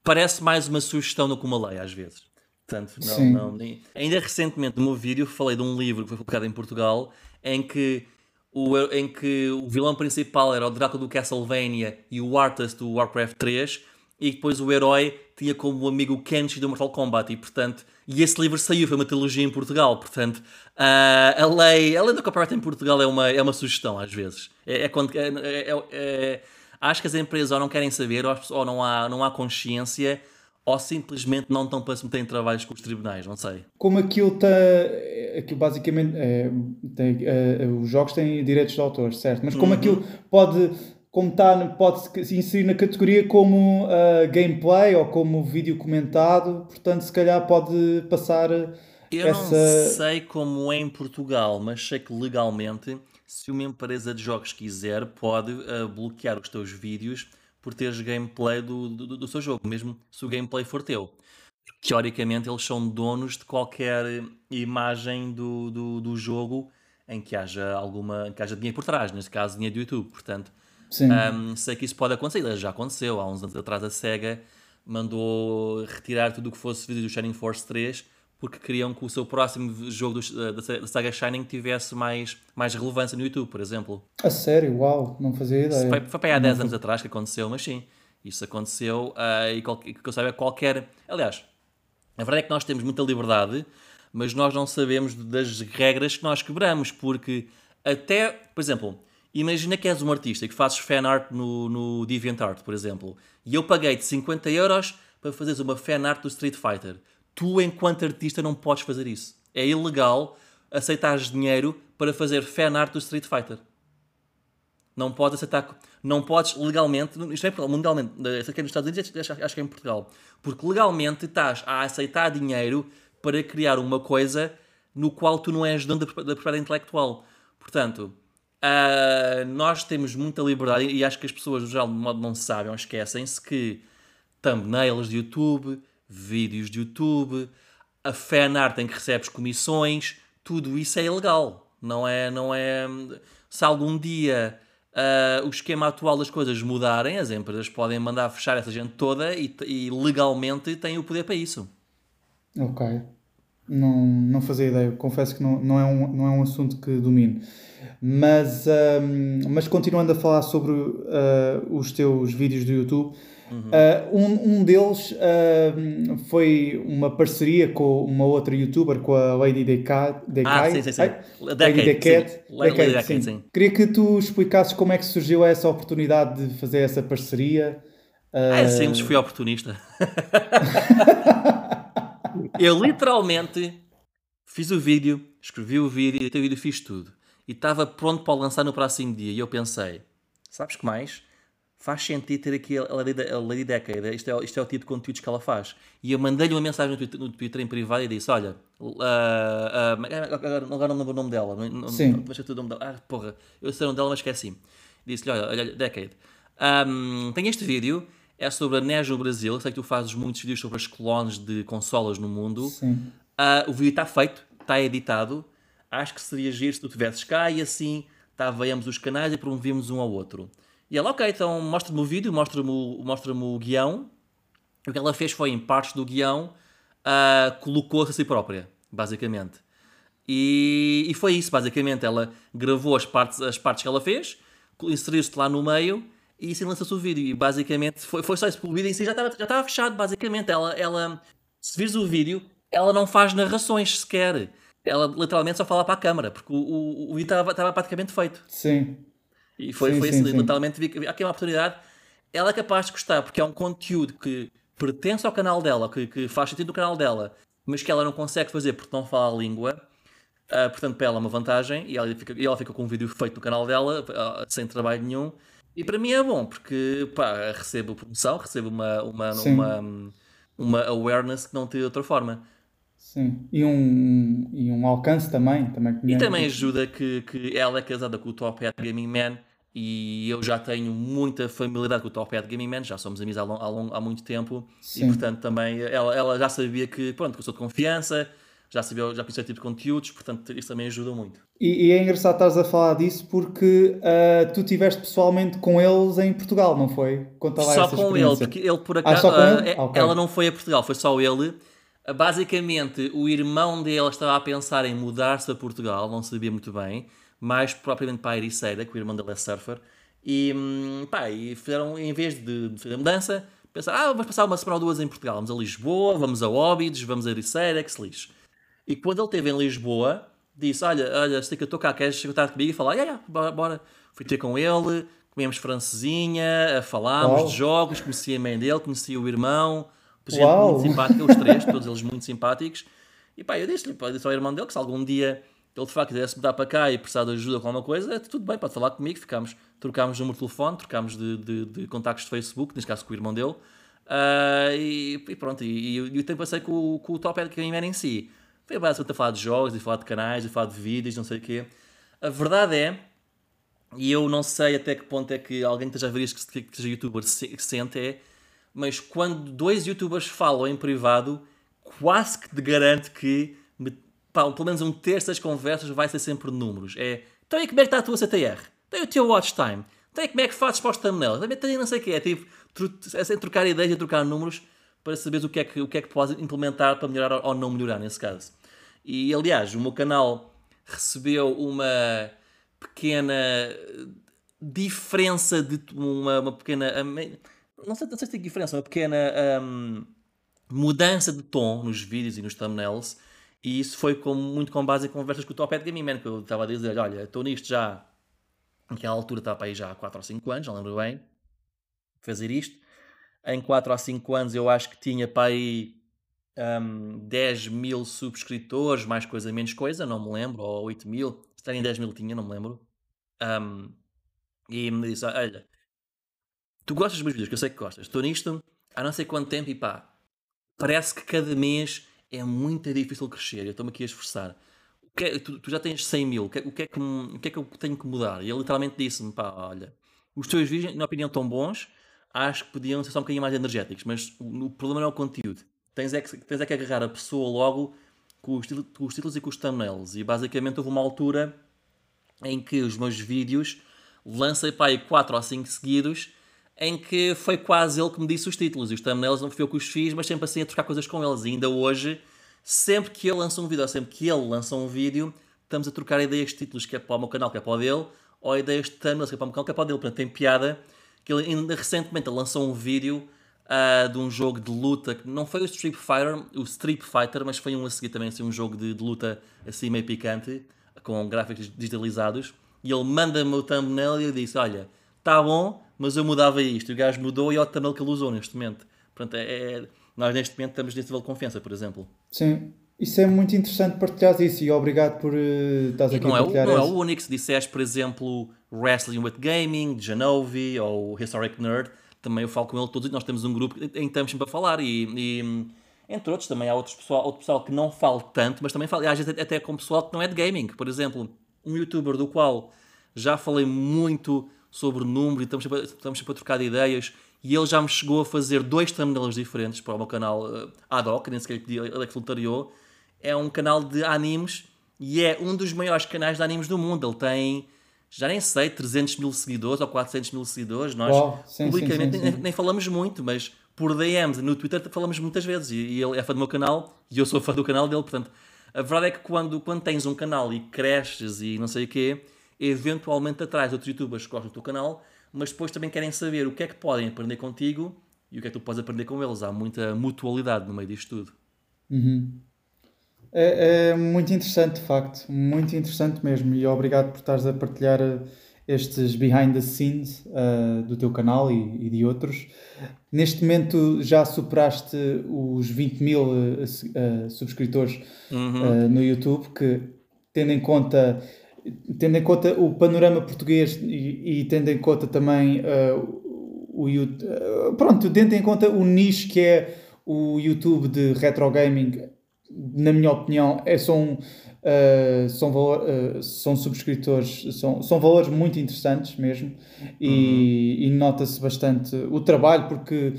Parece mais uma sugestão do que uma lei, às vezes. Portanto, não, não, nem- Ainda recentemente, no meu vídeo, falei de um livro que foi publicado em Portugal em que o, em que o vilão principal era o Drácula do Castlevania e o Arthas do Warcraft 3 e depois o herói tinha como amigo o Kenshi do Mortal Kombat e portanto e esse livro saiu, foi uma trilogia em Portugal portanto ah, a, lei, a lei do copyright em Portugal é uma, é uma sugestão às vezes. É, é quando, é, é- é- acho que as empresas ou não querem saber ou, ou não, há, não há consciência ou simplesmente não estão para se meter em trabalhos com os tribunais, não sei Como aquilo está. Aquilo basicamente. é, tem, é, os jogos têm direitos de autor, certo? Mas Uhum. como aquilo pode. Como está, pode se inserir na categoria como ah, gameplay ou como vídeo comentado, portanto, se calhar pode passar Eu essa. não sei como é em Portugal, mas sei que legalmente, se uma empresa de jogos quiser, pode uh, bloquear os teus vídeos por teres gameplay do, do, do seu jogo, mesmo se o gameplay for teu. Teoricamente, eles são donos de qualquer imagem do, do, do jogo em que haja alguma em que haja dinheiro por trás, neste caso dinheiro do YouTube. Portanto, um, sei que isso pode acontecer, já aconteceu. Há uns anos atrás a SEGA mandou retirar tudo o que fosse vídeo do Shining Force 3 porque queriam que o seu próximo jogo do- da, da saga Shining tivesse mais, mais relevância no YouTube, por exemplo. A sério, uau, não fazia ideia. foi, foi para aí há 10 anos atrás que aconteceu, mas sim, isso aconteceu ah, e qual- que eu saiba qualquer. Aliás, a verdade é que nós temos muita liberdade, mas nós não sabemos das regras que nós quebramos, porque até, por exemplo, imagina que és um artista e que fazes fan art no, no DeviantArt, por exemplo, e eu paguei-te 50 euros para fazeres uma fan art do Street Fighter. Tu, enquanto artista, não podes fazer isso. É ilegal aceitares dinheiro para fazer fan art do Street Fighter. Não podes aceitar, não podes legalmente, isto é mundialmente, isso aqui é nos Estados Unidos, acho, que é em Portugal, porque legalmente estás a aceitar dinheiro para criar uma coisa no qual tu não és dono da, da propriedade intelectual. Portanto, Uh, nós temos muita liberdade e acho que as pessoas, no geral, de modo não sabem ou esquecem-se que thumbnails de YouTube, vídeos de YouTube, a fanart em que recebes comissões, tudo isso é ilegal. Não é, não é. Se algum dia uh, o esquema atual das coisas mudarem, as empresas podem mandar fechar essa gente toda e, e legalmente têm o poder para isso. Ok. Não, não fazia ideia. Confesso que não, não, é um, não é um assunto que domino. Mas, um, mas continuando a falar sobre uh, os teus vídeos do YouTube, uhum. uh, um, um deles uh, foi uma parceria com uma outra youtuber, com a Lady Decay. Ah, sim, sim, sim. Lady Decade. Decade, sim. Queria que tu explicasses como é que surgiu essa oportunidade de fazer essa parceria. Ah, é simples, fui oportunista. Eu literalmente fiz o vídeo, escrevi o vídeo, e o vídeo fiz tudo e estava pronto para lançar no próximo dia. E eu pensei, sabes que mais? Faz sentido ter aqui a Lady, a Lady Decade, isto é, isto é o tipo de conteúdos que ela faz. E eu mandei-lhe uma mensagem no Twitter, no Twitter, em privado e disse: Olha, uh, uh, agora, agora não lembro o nome dela. Não, Sim. Não, o nome dela. Ah, porra, eu sei o nome dela, mas esqueci. Disse-lhe: Olha, olha Decade, um, tem este vídeo, é sobre a NES no Brasil. Sei que tu fazes muitos vídeos sobre as clones de consolas no mundo. Sim. Uh, o vídeo está feito, está editado acho que seria giro se tu tivesses cá e assim távamos os canais e promovíamos um ao outro. E ela, ok, então mostra-me o vídeo, mostra-me o, mostra o guião. O que ela fez foi, em partes do guião, uh, colocou-se a si própria, basicamente. E, e, foi isso, basicamente. Ela gravou as partes, as partes que ela fez, inseriu-se lá no meio e assim lançou-se o vídeo. E basicamente foi, foi só isso. O vídeo em si já estava, já estava fechado, basicamente. Ela, ela, se vires o vídeo, ela não faz narrações sequer ela literalmente só fala para a câmara, porque o, o, o vídeo estava praticamente feito. Sim. E foi, sim, foi sim, assim, sim. literalmente, vi, aqui uma oportunidade. Ela é capaz de gostar, porque é um conteúdo que pertence ao canal dela, que, que faz sentido no canal dela, mas que ela não consegue fazer porque não fala a língua. Uh, portanto, para ela é uma vantagem e ela, fica, e ela fica com um vídeo feito no canal dela, uh, sem trabalho nenhum. E para mim é bom, porque pá, recebo promoção, recebo uma, uma, uma, uma awareness que não tem de outra forma. Sim, e um, e um alcance também. também e também ajuda que, que ela é casada com o Top Hat Gaming Man e eu já tenho muita familiaridade com o Top Hat Gaming Man, já somos amigos há, long, há, long, há muito tempo Sim. e portanto também ela, ela já sabia que, pronto, que eu sou de confiança, já sabia, já conhecia tipo de conteúdos, portanto isso também ajuda muito. E, e é engraçado estares a falar disso porque uh, tu estiveste pessoalmente com eles em Portugal, não foi? Conta lá só com ele, porque ele por acaso, ah, uh, ele? Okay. ela não foi a Portugal, foi só ele Basicamente, o irmão dele estava a pensar em mudar-se a Portugal, não sabia muito bem, mais propriamente para a Ericeira, que o irmão dele é surfer, e, hum, pá, e fizeram, em vez de fazer a mudança, pensaram, ah, vamos passar uma semana ou duas em Portugal, vamos a Lisboa, vamos a Óbidos, vamos a Ericeira, que se lixe. E quando ele esteve em Lisboa, disse, olha, olha, sei que eu estou cá, queres contar comigo? E falar, ah, yeah, bora, bora. Fui ter com ele, comemos francesinha, falámos oh. de jogos, conheci a mãe dele, conheci o irmão, gente Uau. muito simpática, os três, todos eles muito simpáticos. E pá, eu disse-lhe, disse ao irmão dele que se algum dia ele de facto quisesse mudar para cá e precisar de ajuda com alguma coisa, é tudo bem, pode falar comigo. Ficámos, trocámos número de telefone, trocámos de, de, de contactos de Facebook, neste caso com o irmão dele. Uh, e, e, pronto, e, e eu tempo passei com, com o Top Ad Gamer em si. Foi basicamente a falar de jogos, e falar de canais, e falar de vídeos, não sei o quê. A verdade é, e eu não sei até que ponto é que alguém que esteja a ver isto que, que seja youtuber se, sente, é mas quando dois youtubers falam em privado, quase que te garanto que pá, pelo menos um terço das conversas vai ser sempre números. É, então aí como é que está a tua CTR? Tem o teu watch time? Então aí como é que fazes para os thumbnails? Também tem não sei o que é, tipo, é sem trocar ideias e trocar números para saberes o que é que, o que, é que podes implementar para melhorar ou não melhorar nesse caso. E aliás, o meu canal recebeu uma pequena diferença de uma, uma pequena não sei, não sei se tem diferença, uma pequena um, mudança de tom nos vídeos e nos thumbnails. E isso foi com, muito com base em conversas com o Top Hat Gaming Man, que eu estava a dizer: olha, estou nisto já. Naquela altura estava aí já há 4 ou 5 anos, não lembro bem. Fazer isto. Em 4 ou 5 anos eu acho que tinha para aí um, 10 mil subscritores, mais coisa, menos coisa, não me lembro. Ou 8 mil. Se tem 10 mil tinha, não me lembro. Um, e me disse: olha, tu gostas dos meus vídeos, que eu sei que gostas. Estou nisto há não sei quanto tempo e pá, parece que cada mês é muito difícil crescer. Eu estou-me aqui a esforçar. é, tu, tu, já tens 100 mil, o que, o, que é que, o que é que eu tenho que mudar? E ele literalmente disse-me, pá, olha, os teus vídeos, na opinião, tão bons, acho que podiam ser só um bocadinho mais energéticos, mas o, o problema não é o conteúdo. Tens é, que, tens é que agarrar a pessoa logo com os, com os títulos e com os thumbnails. E basicamente houve uma altura em que os meus vídeos lancei para aí 4 ou 5 seguidos em que foi quase ele que me disse os títulos e os thumbnails não fui eu que os fiz, mas sempre assim a trocar coisas com eles. E ainda hoje, sempre que ele lança um vídeo, ou sempre que ele lança um vídeo, estamos a trocar ideias de títulos, que é para o meu canal, que é para o dele, ou ideias de thumbnails, que é para o meu canal, que é para o dele. Portanto, tem piada que ele ainda recentemente lançou um vídeo uh, de um jogo de luta, que não foi o Street Fighter, o Street Fighter, mas foi um a seguir também, assim, um jogo de, de luta assim meio picante, com gráficos digitalizados, e ele manda-me o thumbnail e eu disse, olha, está bom, mas eu mudava isto. E o gajo mudou e é o thumbnail que ele usou neste momento. Portanto, é, é, nós neste momento estamos nesse nível de confiança, por exemplo. Sim. Isso é muito interessante partilhar isso e obrigado por uh, estás aqui não a partilhar é, Não é o único. Se disseres, por exemplo, Wrestling with Gaming, Genovi ou Historic Nerd, também eu falo com ele todos e nós temos um grupo em que estamos sempre a falar e, e entre outros também há outros pessoal, outro pessoal que não fala tanto, mas também fala, às vezes até com pessoal que não é de gaming. Por exemplo, um youtuber do qual já falei muito sobre número e estamos sempre, estamos sempre a trocar de ideias. E ele já me chegou a fazer dois thumbnails diferentes para o meu canal uh, ad hoc, nem sequer lhe pedi, ele é que voluntariou. É um canal de animes e é um dos maiores canais de animes do mundo. Ele tem, já nem sei, 300 mil seguidores ou 400 mil seguidores. Nós, sim, publicamente, sim, sim, nem, nem, falamos muito, mas por DMs no Twitter falamos muitas vezes. E, e, ele é fã do meu canal e eu sou fã do canal dele. Portanto, a verdade é que quando, quando tens um canal e cresces e não sei o quê eventualmente atrás outros youtubers que gostam do teu canal, mas depois também querem saber o que é que podem aprender contigo e o que é que tu podes aprender com eles. Há muita mutualidade no meio disto tudo. Uhum. É, é, muito interessante, de facto, muito interessante mesmo. E obrigado por estares a partilhar eh, estes behind the scenes uh, do teu canal e, e, de outros. Neste momento já superaste os 20 mil uh, uh, subscritores uhum. no YouTube, que tendo em conta tendo em conta o panorama português e, e tendo em conta também uh, o, uh, pronto, tendo em conta o nicho que é o YouTube de retro gaming, na minha opinião, é só um, Uh, são, valor, uh, são subscritores, são, são valores muito interessantes mesmo e, uhum. e nota-se bastante o trabalho porque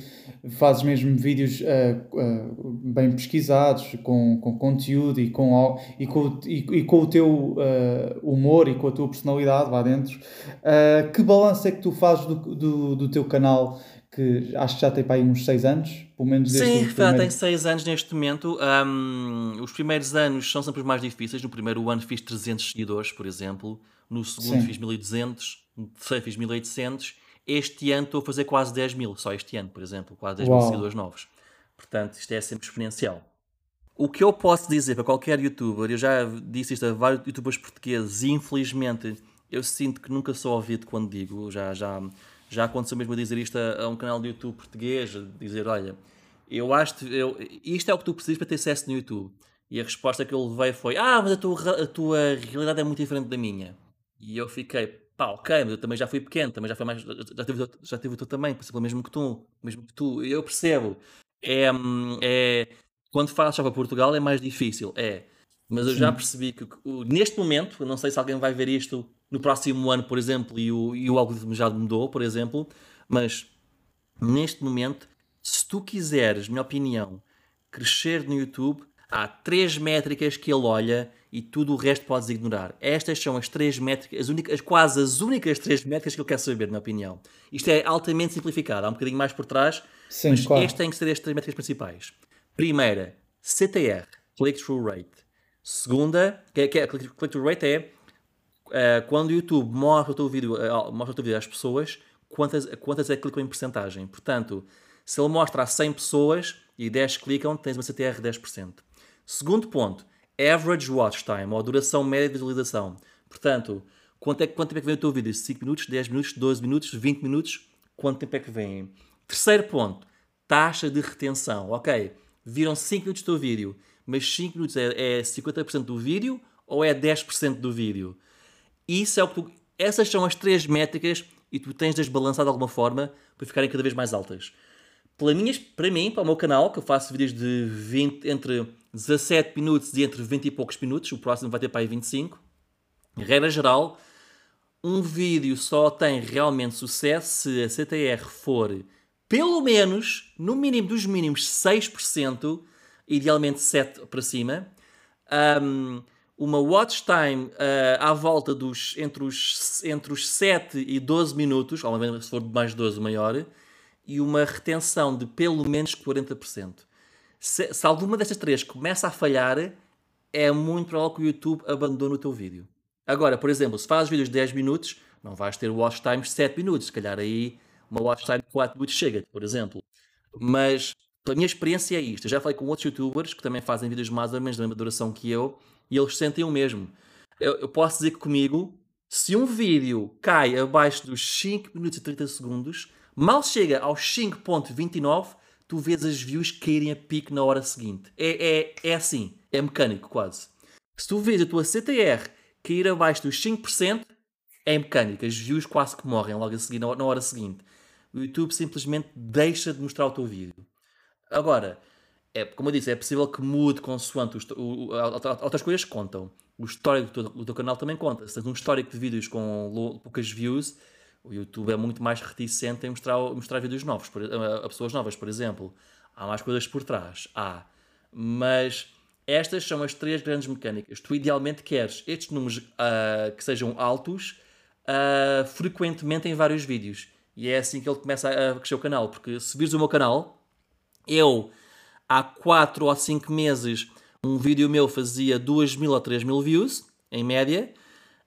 fazes mesmo vídeos uh, bem pesquisados, com, com conteúdo e com, e com, e, e com o teu humor e com a tua personalidade lá dentro. que balanço é que tu fazes do, do, do teu canal? Que acho que já tem para aí uns 6 anos, pelo menos desde Sim, já tem 6 anos neste momento. Um, os primeiros anos são sempre os mais difíceis. No primeiro ano fiz 300 seguidores, por exemplo. No segundo Sim. fiz 1200. No terceiro fiz 1800. Este ano estou a fazer quase 10 mil, só este ano, por exemplo. Quase 10 Uau. mil seguidores novos. Portanto, isto é sempre exponencial. O que eu posso dizer para qualquer youtuber, eu já disse isto a vários youtubers portugueses e infelizmente eu sinto que nunca sou ouvido quando digo, já, já já aconteceu mesmo a dizer isto a, a um canal de YouTube português, dizer, olha, eu acho eu, isto é o que tu precisas para ter sucesso no YouTube. E a resposta que eu levei foi, ah, mas a tua, a tua realidade é muito diferente da minha. E eu fiquei, pá, ok, mas eu também já fui pequeno, também já fui mais, já tive, já tive o teu também, por exemplo, mesmo que tu, mesmo que tu, eu percebo. É, é, quando só para Portugal é mais difícil, é. Mas eu Sim. já percebi que, neste momento, não sei se alguém vai ver isto no próximo ano, por exemplo, e o, e o algoritmo já mudou, por exemplo, mas neste momento, se tu quiseres, minha opinião, crescer no YouTube, há três métricas que ele olha e tudo o resto podes ignorar. Estas são as três métricas, as únicas, quase as únicas três métricas que ele quer saber, na minha opinião. Isto é altamente simplificado, há um bocadinho mais por trás, Sim, mas claro. este tem que ser as três métricas principais. Primeira, CTR, Click-Through Rate. Segunda, que é, que é Click-Through Rate é uh, quando o YouTube mostra o teu vídeo, uh, mostra o teu vídeo às pessoas, quantas, quantas é que clicam em porcentagem. Portanto, se ele mostra a 100 pessoas e 10 clicam, tens uma CTR de 10%. Segundo ponto, average watch time, ou duração média de visualização. Portanto, quanto, é, quanto tempo é que vem o teu vídeo? 5 minutos, 10 minutos, 12 minutos, 20 minutos? Quanto tempo é que vem? Terceiro ponto, taxa de retenção. Ok, viram 5 minutos do teu vídeo, mas 5 minutos é, é 50% do vídeo ou é 10% do vídeo? Isso é o que tu, essas são as três métricas e tu tens de as balançar de alguma forma para ficarem cada vez mais altas. Pela minhas, para mim, para o meu canal, que eu faço vídeos de 20, entre 17 minutos e entre 20 e poucos minutos, o próximo vai ter para aí 25. Regra geral, um vídeo só tem realmente sucesso se a CTR for pelo menos, no mínimo dos mínimos, 6%, idealmente 7% para cima. Um, uma watch time uh, à volta dos entre os, entre os 7 e 12 minutos, ou se for mais 12 maior, e uma retenção de pelo menos 40%. Se, se alguma destas três começa a falhar, é muito provável que o YouTube abandone o teu vídeo. Agora, por exemplo, se fazes vídeos de 10 minutos, não vais ter watch times de 7 minutos. Se calhar aí uma watch time de 4 minutos chega, por exemplo. Mas, pela minha experiência é isto. Eu já falei com outros youtubers que também fazem vídeos mais ou menos da mesma duração que eu e eles sentem o mesmo. Eu, eu posso dizer que comigo, se um vídeo cai abaixo dos 5 minutos e 30 segundos, mal chega aos 5.29, tu vês as views caírem a pique na hora seguinte. É, é, é assim, é mecânico quase. Se tu vês a tua CTR cair abaixo dos 5%, é mecânico. As views quase que morrem logo a seguir, na hora seguinte. O YouTube simplesmente deixa de mostrar o teu vídeo. Agora, é, como eu disse, é possível que mude consoante os, o, outras coisas contam. O histórico do do teu, canal também conta. Se tens um histórico de vídeos com poucas views, o YouTube é muito mais reticente em mostrar, mostrar vídeos novos por, a, a, pessoas novas, por exemplo. Há mais coisas por trás. Há. Mas estas são as três grandes mecânicas. Tu idealmente queres estes números uh, que sejam altos uh, frequentemente em vários vídeos. E é assim que ele começa a crescer o canal. Porque se vires o meu canal, eu há 4 ou 5 meses um vídeo meu fazia 2 mil ou 3 mil views, em média.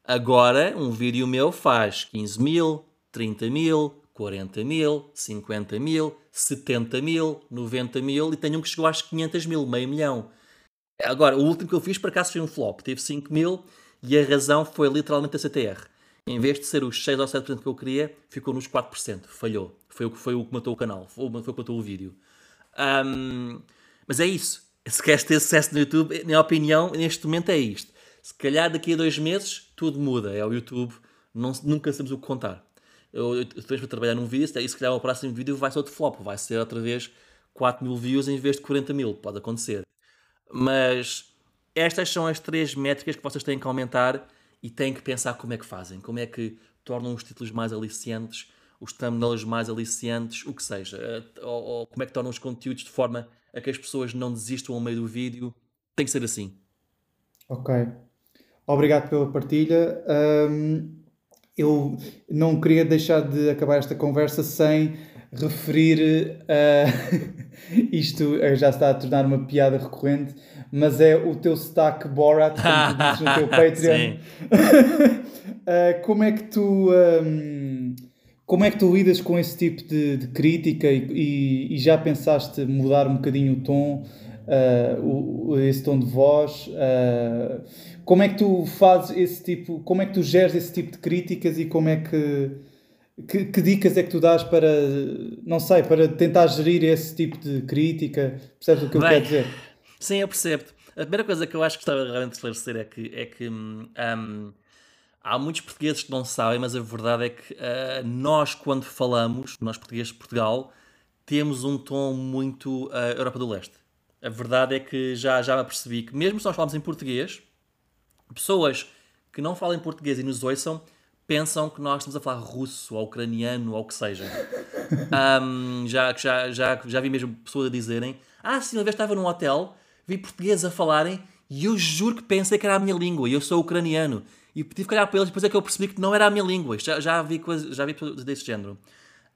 Agora um vídeo meu faz 15 mil, 30 mil, 40 mil, 50 mil, 70 mil, 90 mil e tenho um que chegou às 500 mil, meio milhão. Agora, o último que eu fiz, por acaso, foi um flop. Teve 5 mil e a razão foi literalmente a CTR. Em vez de ser os 6 ou 7% que eu queria, ficou nos 4%. Falhou. Foi o que, foi o que matou o canal. Foi, o que matou o vídeo. Um, mas é isso. Se queres ter sucesso no YouTube, na minha opinião, neste momento é isto. Se calhar daqui a dois meses tudo muda. É o YouTube. Não, nunca sabemos o que contar. Eu, estou para trabalhar num vídeo, e se calhar o próximo vídeo vai ser outro flop. Vai ser outra vez 4 mil views em vez de 40 mil. Pode acontecer. Mas estas são as três métricas que vocês têm que aumentar e têm que pensar como é que fazem, como é que tornam os títulos mais aliciantes, os thumbnails mais aliciantes, o que seja, eh, ou, ou, como é que tornam os conteúdos de forma a que as pessoas não desistam ao meio do vídeo. Tem que ser assim. Ok. Obrigado pela partilha. Um, eu não queria deixar de acabar esta conversa sem referir uh, isto já está a tornar uma piada recorrente, mas é o teu stack Borat, como tu dizes no teu Patreon. uh, como é que tu um, como é que tu lidas com esse tipo de, de crítica e, e, e, já pensaste mudar um bocadinho o tom, uh, o, esse tom de voz? como é que tu fazes esse tipo, como é que tu geres esse tipo de críticas e como é que que, que, dicas é que tu dás para, não sei, para tentar gerir esse tipo de crítica? Percebes o que eu Bem, quero dizer? Sim, eu percebo. A primeira coisa que eu acho que estava realmente a esclarecer é que, é que um, há muitos portugueses que não sabem, mas a verdade é que uh, nós, quando falamos, nós portugueses de Portugal, temos um tom muito uh, Europa do Leste. A verdade é que já, já me percebi que, mesmo se nós falamos em português, pessoas que não falam português e nos ouçam pensam que nós estamos a falar russo ou ucraniano ou o que seja. Um, já, já, já, já vi mesmo pessoas a dizerem: Ah, sim, uma vez estava num hotel, vi portugueses a falarem e eu juro que pensei que era a minha língua e eu sou ucraniano. E tive que olhar para eles depois é que eu percebi que não era a minha língua. Já, já vi coisas, já vi desse género.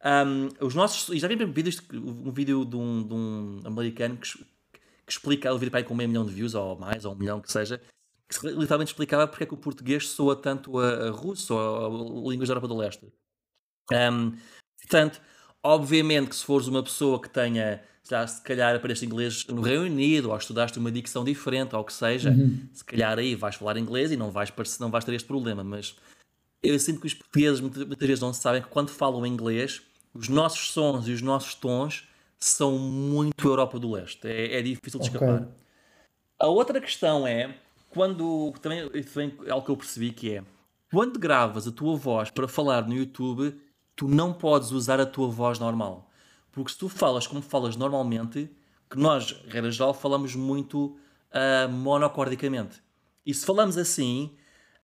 Um, os nossos, e já vi vídeos, um vídeo de um, de um americano que, que explica, o vídeo para aí com meio milhão de views ou mais, ou um milhão que seja, que literalmente explicava porque é que o português soa tanto a, a russo ou a, línguas da Europa do Leste. Um, portanto, obviamente que se fores uma pessoa que tenha, se calhar aparece inglês no Reino Unido, ou estudaste uma dicção diferente, ou o que seja, uhum. se calhar aí vais falar inglês e não vais, não vais ter este problema, mas eu sinto que os portugueses muitas, muitas vezes não sabem que quando falam inglês, os nossos sons e os nossos tons são muito Europa do Leste. É, é difícil de okay. escapar. A outra questão é quando também, também é algo que eu percebi que é quando gravas a tua voz para falar no YouTube, tu não podes usar a tua voz normal. Porque se tu falas como falas normalmente, que nós, regra geral, falamos muito uh, monocordicamente. E se falamos assim,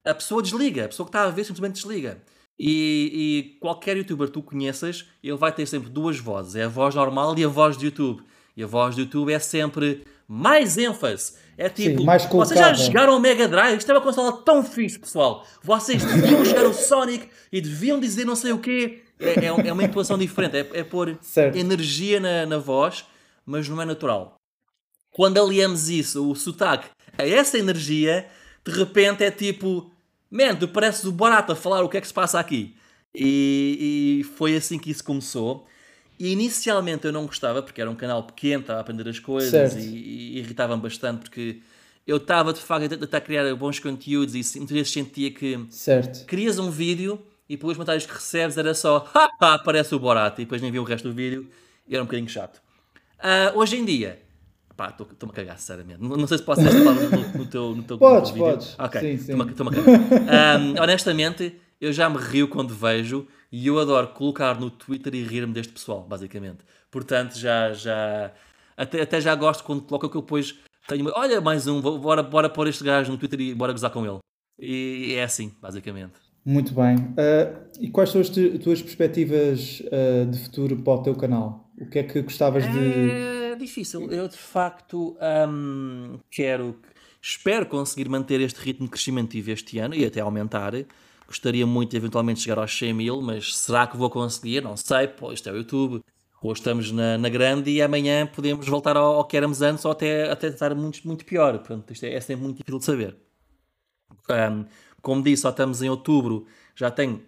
a pessoa desliga, a pessoa que está a ver simplesmente desliga. E, e, qualquer youtuber que tu conheças, ele vai ter sempre duas vozes: é a voz normal e a voz de YouTube. E a voz do YouTube é sempre mais ênfase. É tipo, Sim, mais vocês já jogaram o Mega Drive? Isto é uma consola tão fixe, pessoal. Vocês deviam jogar o Sonic e deviam dizer não sei o quê. É, é, é uma intuação diferente. É, é pôr certo. energia na, na voz, mas não é natural. Quando aliamos isso, o sotaque, a essa energia, de repente é tipo, man, tu pareces o barato a falar o que é que se passa aqui. E, e foi assim que isso começou. E inicialmente eu não gostava, porque era um canal pequeno, estava a aprender as coisas e, e irritava-me bastante, porque eu estava de facto a tentar criar bons conteúdos e muitas vezes sentia que certo. crias um vídeo e depois os comentários que recebes era só ha, aparece o Borat e depois nem vi o resto do vídeo e era um bocadinho chato. Uh, hoje em dia, pá, estou-me a cagar, sinceramente. Não, não sei se posso ter esta palavra no, no, teu, no teu Podes, no teu podes. Ok, estou-me a cagar. Um, honestamente, eu já me rio quando vejo e eu adoro colocar no Twitter e rir-me deste pessoal, basicamente. Portanto, já, já até, até já gosto quando coloca que eu depois tenho, olha, mais um, bora, bora pôr este gajo no Twitter e bora gozar com ele. E é assim, basicamente. Muito bem. Uh, e quais são as tuas perspectivas uh, de futuro para o teu canal? O que é que gostavas de. É difícil. Eu de facto um, quero, espero conseguir manter este ritmo de crescimento este ano e até aumentar. Gostaria muito de eventualmente chegar aos 100 mil, mas será que vou conseguir? Não sei, pô, isto é o YouTube. Hoje estamos na, na grande e amanhã podemos voltar ao, ao, que éramos antes ou até, até estar muito, muito pior. Portanto, isto é, é sempre muito difícil de saber. Um, como disse, só estamos em outubro, já tenho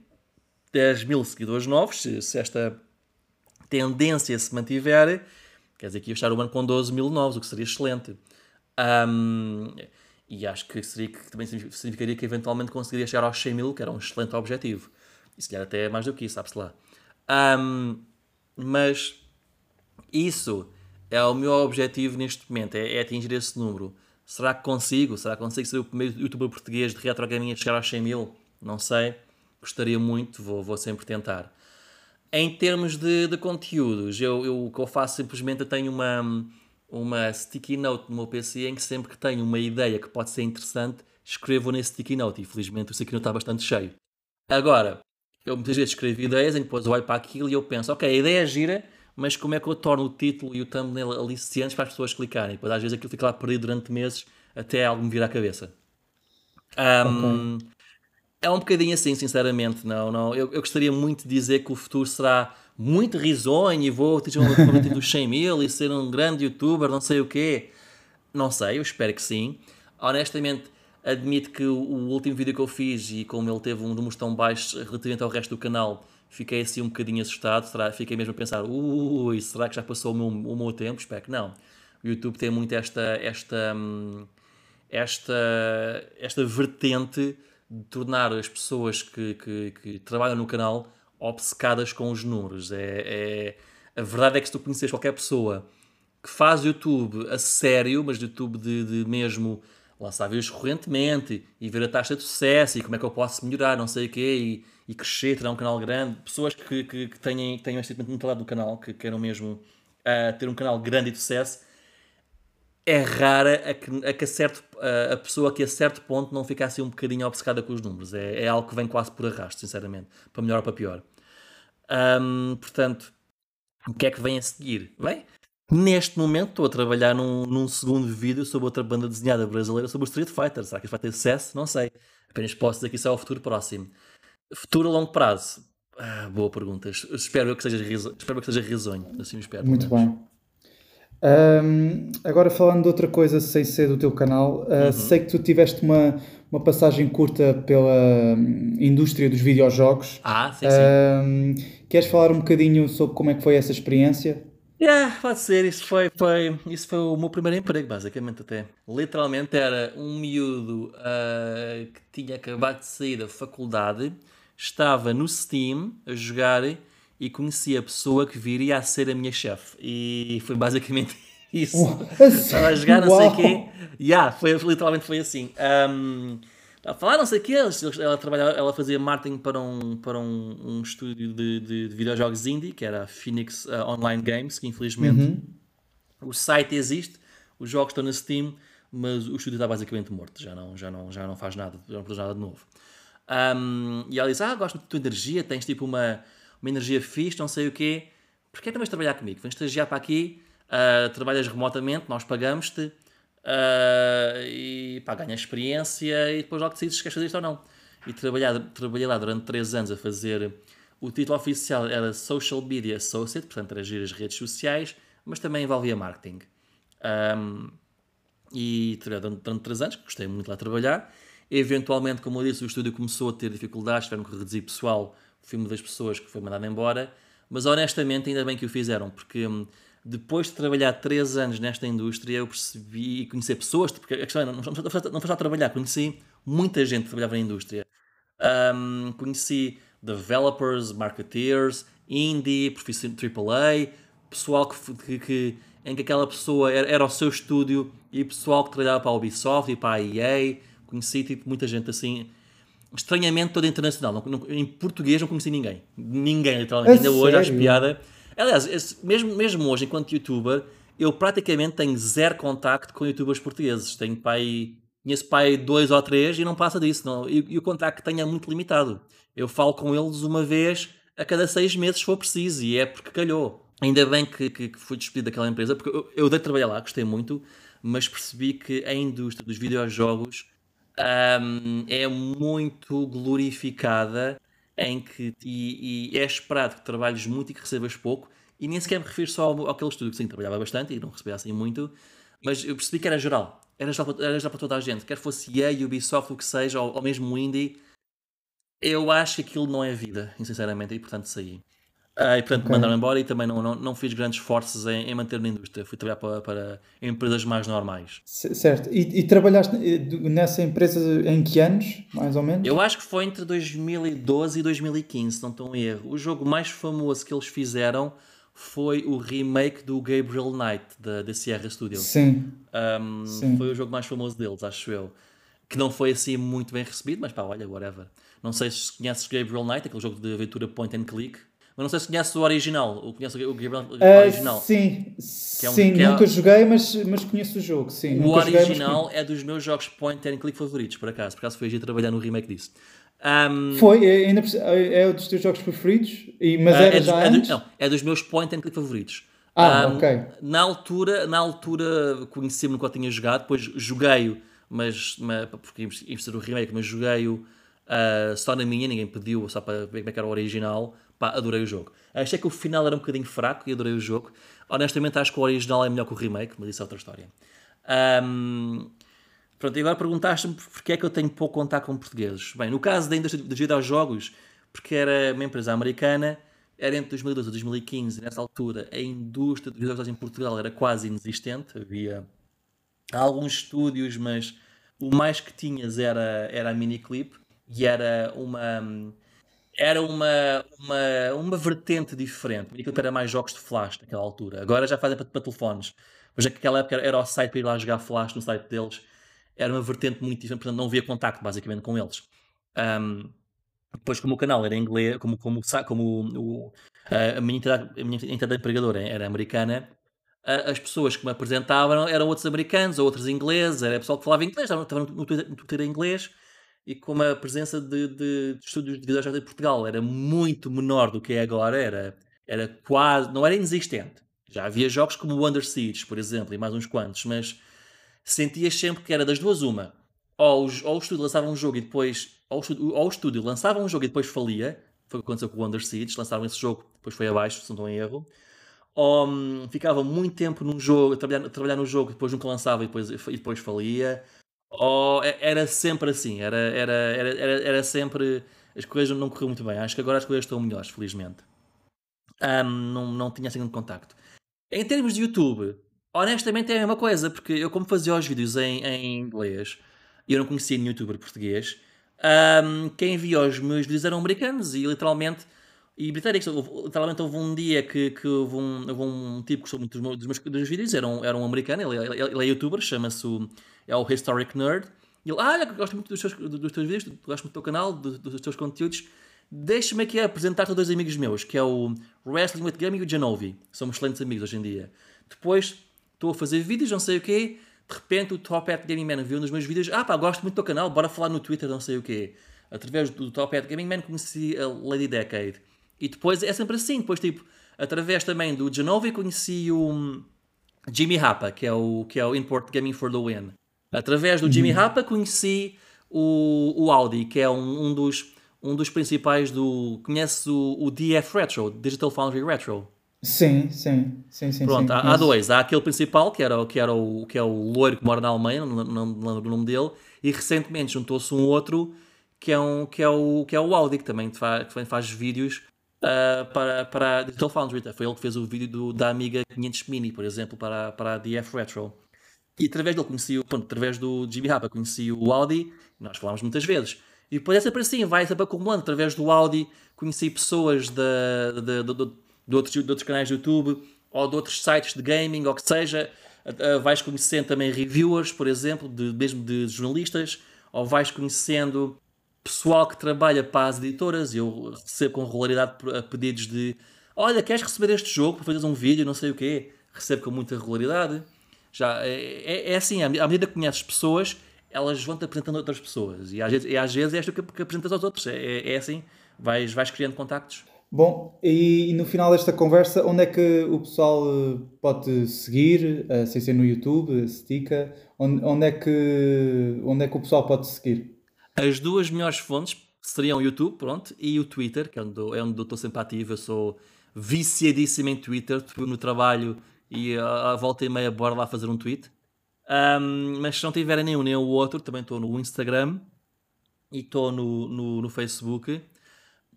10 mil seguidores novos. Se, se, esta tendência se mantiver, quer dizer que ia estar o ano com 12 mil novos, o que seria excelente. Um, e acho que, seria, que também significaria que eventualmente conseguiria chegar aos 100 mil, que era um excelente objetivo. E se calhar até mais do que isso, sabe-se lá. Um, mas isso é o meu objetivo neste momento, é, é, atingir esse número. Será que consigo? Será que consigo ser o primeiro youtuber português de retro gaming a chegar aos 100 mil? Não sei. Gostaria muito, vou, vou sempre tentar. Em termos de, de conteúdos, eu, eu, o que eu faço simplesmente eu tenho uma uma sticky note no meu PC em que sempre que tenho uma ideia que pode ser interessante, escrevo nesse sticky note. E felizmente o sticky note está bastante cheio. Agora, eu muitas vezes escrevo ideias que depois eu olho para aquilo e eu penso, ok, a ideia é gira, mas como é que eu torno o título e o thumbnail aliciantes para as pessoas clicarem? Depois às vezes aquilo fica lá perdido durante meses até algo me vir à cabeça. Um, okay. É um bocadinho assim, sinceramente. Não, não. Eu, eu gostaria muito de dizer que o futuro será muito risonho e vou atingir um objetivo dos 100 mil e ser um grande youtuber, não sei o quê. Não sei, eu espero que sim. Honestamente, admito que o, o último vídeo que eu fiz e como ele teve um número tão baixo relativamente ao resto do canal, fiquei assim um bocadinho assustado. Será, fiquei mesmo a pensar, ui, será que já passou o meu, o meu tempo? Espero que não. O YouTube tem muito esta, esta, hum, esta, esta vertente de tornar as pessoas que, que, que trabalham no canal obcecadas com os números. É, é, a verdade é que se tu conheces qualquer pessoa que faz YouTube a sério, mas YouTube de, de mesmo lançar vídeos correntemente e ver a taxa de sucesso e como é que eu posso melhorar, não sei o quê, e, e crescer, ter um canal grande. Pessoas que, que, que tenham, tenham este tipo de mentalidade do canal, que queiram mesmo uh, ter um canal grande e de sucesso, é rara a que, a, que a, certo, a, a, pessoa que a certo ponto não fica assim um bocadinho obcecada com os números. É, é algo que vem quase por arrasto, sinceramente, para melhor ou para pior. Um, portanto, o que é que vem a seguir? Bem, neste momento estou a trabalhar num, num, segundo vídeo sobre outra banda desenhada brasileira sobre o Street Fighter. Será que isso vai ter sucesso? Não sei. Apenas posso dizer que isso é o futuro próximo. Futuro a longo prazo? Ah, boa pergunta. Espero que seja, espero que seja risonho. Assim espero. Muito bem. Um, agora falando de outra coisa sem ser do teu canal, uh, uhum. sei que tu tiveste uma, uma passagem curta pela hum, indústria dos videojogos. Ah, sim, sim. Um, queres falar um bocadinho sobre como é que foi essa experiência? Yeah, pode ser, isso foi, foi, isso foi o meu primeiro emprego, basicamente até. Literalmente era um miúdo uh, que tinha acabado de sair da faculdade, estava no Steam a jogar e conheci a pessoa que viria a ser a minha chefe. E foi basicamente isso. Estava a jogar, não sei o quê. Yeah, foi, literalmente foi assim. Um, a falar não sei o quê, ela, trabalhava, ela fazia marketing para um, para um, um estúdio de, de, de videojogos indie, que era a Phoenix uh, Online Games, que infelizmente uhum. o site existe, os jogos estão na Steam, mas o estúdio está basicamente morto, já não, já não, já não faz nada, já não produz nada de novo. Um, e ela diz: Ah, gosto da tua energia, tens tipo uma, uma energia fixe, não sei o quê. Porquê é que vais trabalhar comigo? Vens estagiar para aqui, uh, trabalhas remotamente, nós pagamos-te uh, e pá, ganhas experiência e depois logo decides se queres fazer isto ou não. E trabalhar, trabalhei lá durante 3 anos a fazer. O título oficial era Social Media Associate, portanto, era gerir as redes sociais, mas também envolvia marketing. Um, e trabalhei durante 3 anos, gostei muito lá de trabalhar. Eventualmente, como eu disse, o estúdio começou a ter dificuldades, tiveram que reduzir pessoal, fui uma das pessoas que foi mandada embora, mas honestamente ainda bem que o fizeram, porque hum, depois de trabalhar 3 anos nesta indústria, eu percebi e conhecer pessoas, porque a questão é, não, não, não foi só trabalhar, conheci muita gente que trabalhava na indústria. Um, conheci developers, marketeers, indie, profissional AAA, pessoal que, que, que, em que aquela pessoa era, era o seu estúdio e pessoal que trabalhava para a Ubisoft e para a EA Conheci tipo, muita gente assim, estranhamente toda internacional. Não, não, em português não conheci ninguém. Ninguém, literalmente. É Ainda sério? hoje acho piada. Aliás, mesmo, mesmo hoje, enquanto youtuber, eu praticamente tenho zero contacto com youtubers portugueses. Tenho pai, conheço pai dois ou três e não passa disso. Não. E, e o contacto que tenho é muito limitado. Eu falo com eles uma vez a cada seis meses, se for preciso, e é porque calhou. Ainda bem que, que, que fui despedido daquela empresa, porque eu, eu dei trabalhar lá, gostei muito, mas percebi que a indústria dos videojogos um, é muito glorificada em que e, e, é esperado que trabalhes muito e que recebas pouco e nem sequer me refiro só ao, àquele estúdio que sim, trabalhava bastante e não recebia assim muito mas eu percebi que era geral. Era geral, era geral para toda a gente quer fosse EA, Ubisoft, o que seja ou, ou mesmo Indie eu acho que aquilo não é vida sinceramente e portanto saí Uh, e portanto okay. mandaram embora e também não, não, não fiz grandes esforços em, em manter na indústria. Fui trabalhar para, para empresas mais normais. certo. E, e, trabalhaste eh, nessa empresa em que anos, mais ou menos? Eu acho que foi entre 2012 e 2015, se não estou em erro. O jogo mais famoso que eles fizeram foi o remake do Gabriel Knight, da, da Sierra Studio. Sim. Um, Sim. Foi o jogo mais famoso deles, acho eu. Que não foi assim muito bem recebido, mas pá, olha, whatever. Não sei se conheces Gabriel Knight, aquele jogo de aventura point and click mas não sei se conheces o original. Ou conheces o Gabriel uh, original. Sim, é um, sim é nunca é... joguei, mas, mas conheço o jogo. Sim, o original joguei, mas... é dos meus jogos point and click favoritos, por acaso. Por acaso foi a trabalhar no remake disso. Um, foi, é, ainda, é um dos teus jogos preferidos? E, mas uh, era é já é antes? Do, não, é dos meus point and click favoritos. Ah, um, ok. Na altura, na altura conheci-me no qual tinha jogado, depois joguei-o, mas, mas porque íamos ser o remake, mas joguei-o uh, só na minha, ninguém pediu, só para ver como é que era o original. Pá, adorei o jogo. Achei que o final era um bocadinho fraco e adorei o jogo. Honestamente, acho que o original é melhor que o remake, mas isso é outra história. Um, pronto, e agora perguntaste-me porque é que eu tenho pouco contato com portugueses. Bem, no caso da indústria de aos jogos, porque era uma empresa americana, era entre 2012 e 2015, nessa altura, a indústria de videojogos em Portugal era quase inexistente. Havia alguns estúdios, mas o mais que tinhas era, era a Miniclip e era uma era uma, uma, uma vertente diferente. Aquilo era mais jogos de flash naquela altura. Agora já fazem para, para telefones. Mas naquela época era, era o site para ir lá jogar flash no site deles. Era uma vertente muito diferente, portanto não havia contacto basicamente com eles. Um, depois, como o canal era inglês, como, como, como o, a, minha entidade, a minha entidade empregadora era americana, as pessoas que me apresentavam eram outros americanos ou outros ingleses, era pessoal que falava inglês, estava no, no, Twitter, inglês e como a presença de, de, de estúdios de videojogos em Portugal era muito menor do que é agora, era, era quase, não era inexistente. Já havia jogos como Wonder Siege, por exemplo, e mais uns quantos, mas sentias sempre que era das duas uma. Ou, ou o estúdio lançava um jogo e depois. Ou o, ou o estúdio lançava um jogo e depois falia. Foi o que aconteceu com o Wonder Siege. Lançaram esse jogo, depois foi abaixo, se não estou em erro. Ou hum, ficava muito tempo num jogo, a trabalhar, a trabalhar no jogo, depois nunca lançava e depois, e depois falia ou era sempre assim, era, era, era, era, sempre. As coisas não correram muito bem. Acho que agora as coisas estão melhores, felizmente. Um, não, não tinha assim de contacto. Em termos de YouTube, honestamente é a mesma coisa, porque eu, como fazia os vídeos em, em inglês e eu não conhecia nenhum youtuber português, um, quem via os meus vídeos eram americanos e literalmente. E britânicos, literalmente houve um dia que, que houve, um, houve um tipo que gostou muito dos dos meus, dos meus vídeos, era um, era um americano, ele, ele, ele é youtuber, chama-se é o Historic Nerd. E ele, ah, gosto muito dos teus, dos teus vídeos, gosto muito do teu canal, dos teus conteúdos. Deixa-me aqui apresentar-te a dois amigos meus, que é o Wrestling with Gaming e o Genovi. Somos excelentes amigos hoje em dia. Depois, estou a fazer vídeos, não sei o quê. De repente o Top Hat Gaming Man viu nos meus vídeos, ah pá, gosto muito do teu canal, bora falar no Twitter, não sei o quê. Através do Top Hat Gaming Man conheci a Lady Decade. E depois é sempre assim, depois tipo, através também do Genovi conheci o Jimmy Hapa, que é o, que é o Import Gaming for the Win. Através do Jimmy Hapa conheci o, o Audi, que é um, um dos um dos principais do. Conheces o, o DF Retro, Digital Foundry Retro? Sim, sim, sim, sim. Pronto, sim, há, há, dois. Há aquele principal, que era, que era, o, que é o loiro que mora na Alemanha, não, não, não lembro o nome dele, e recentemente juntou-se um outro que é, um, que, é o, que é o Audi, que também faz, que faz vídeos uh, para, para a Digital Foundry. Foi ele que fez o vídeo do, da Amiga 500 Mini, por exemplo, para, para a DF Retro. E através dele conheci, pronto, através do Jimmy Rapa conheci o Audi, nós falámos muitas vezes. E depois é sempre assim, vai sempre acumulando. Através do Audi, conheci pessoas de, de, de, de, de, outros, de outros canais de YouTube ou de outros sites de gaming, ou que seja. Vais conhecendo também reviewers, por exemplo, de, mesmo de jornalistas, ou vais conhecendo pessoal que trabalha para as editoras. Eu recebo com regularidade pedidos de: Olha, queres receber este jogo para fazeres um vídeo, não sei o quê. Recebo com muita regularidade. Já, é, é, é assim, à medida que conheces pessoas, elas vão-te apresentando outras pessoas. E às vezes, e às vezes é que, que apresentas aos outros. É, é, é, assim, vais, vais criando contactos. Bom, e, e, no final desta conversa, onde é que o pessoal eh, pode seguir, uh, sem ser no YouTube, Stika, onde, onde, é que, onde é que o pessoal pode seguir? As duas melhores fontes seriam o YouTube, pronto, e o Twitter, que é onde, é onde eu estou sempre ativo. Eu sou viciadíssimo em Twitter, no trabalho e a volta e meia bora lá fazer um tweet. Um, mas se não tiverem nenhum nem o outro, também estou no Instagram e estou no, no, no, Facebook.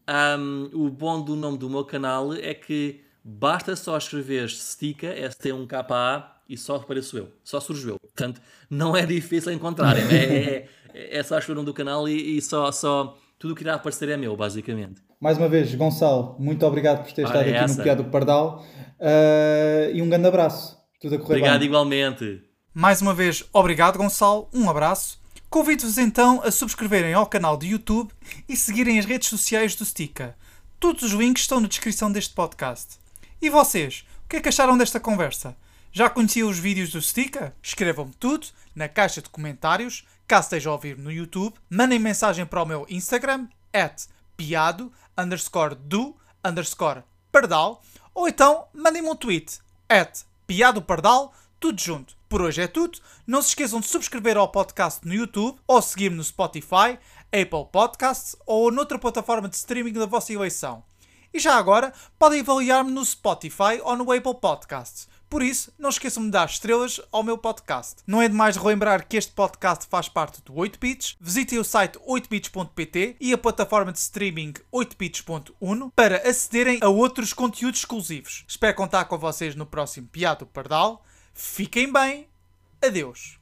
Um, o bom do nome do meu canal é que basta só escrever Stika, S-T-1-K-A, e só apareço eu, só surgiu eu. Portanto, não é difícil encontrar. É, é, é, só o nome do canal e, e, só, só tudo o que irá aparecer é meu, basicamente. Mais uma vez, Gonçalo, muito obrigado por ter estado é aqui essa. no Piado Pardal uh, e um grande abraço. Tudo a correr Obrigado bem. igualmente. Mais uma vez, obrigado Gonçalo, um abraço. Convido-vos então a subscreverem ao canal do YouTube e seguirem as redes sociais do Stika. Todos os links estão na descrição deste podcast. E vocês, o que é que acharam desta conversa? Já conheciam os vídeos do Stika? Escrevam-me tudo na caixa de comentários, caso esteja a ouvir no YouTube. Mandem mensagem para o meu Instagram, at piado, underscore do, underscore pardal. Ou então, mandem-me um tweet, at piado pardal, tudo junto. Por hoje é tudo. Não se esqueçam de subscrever ao podcast no YouTube ou seguir-me no Spotify, Apple Podcasts ou noutra plataforma de streaming da vossa eleição. E já agora, podem avaliar-me no Spotify ou no Apple Podcasts. Por isso, não esqueçam de dar estrelas ao meu podcast. Não é demais relembrar que este podcast faz parte do 8bits. Visitem o site 8bits.pt e a plataforma de streaming 8bits.1 para acederem a outros conteúdos exclusivos. Espero contar com vocês no próximo Piado Pardal. Fiquem bem. Adeus.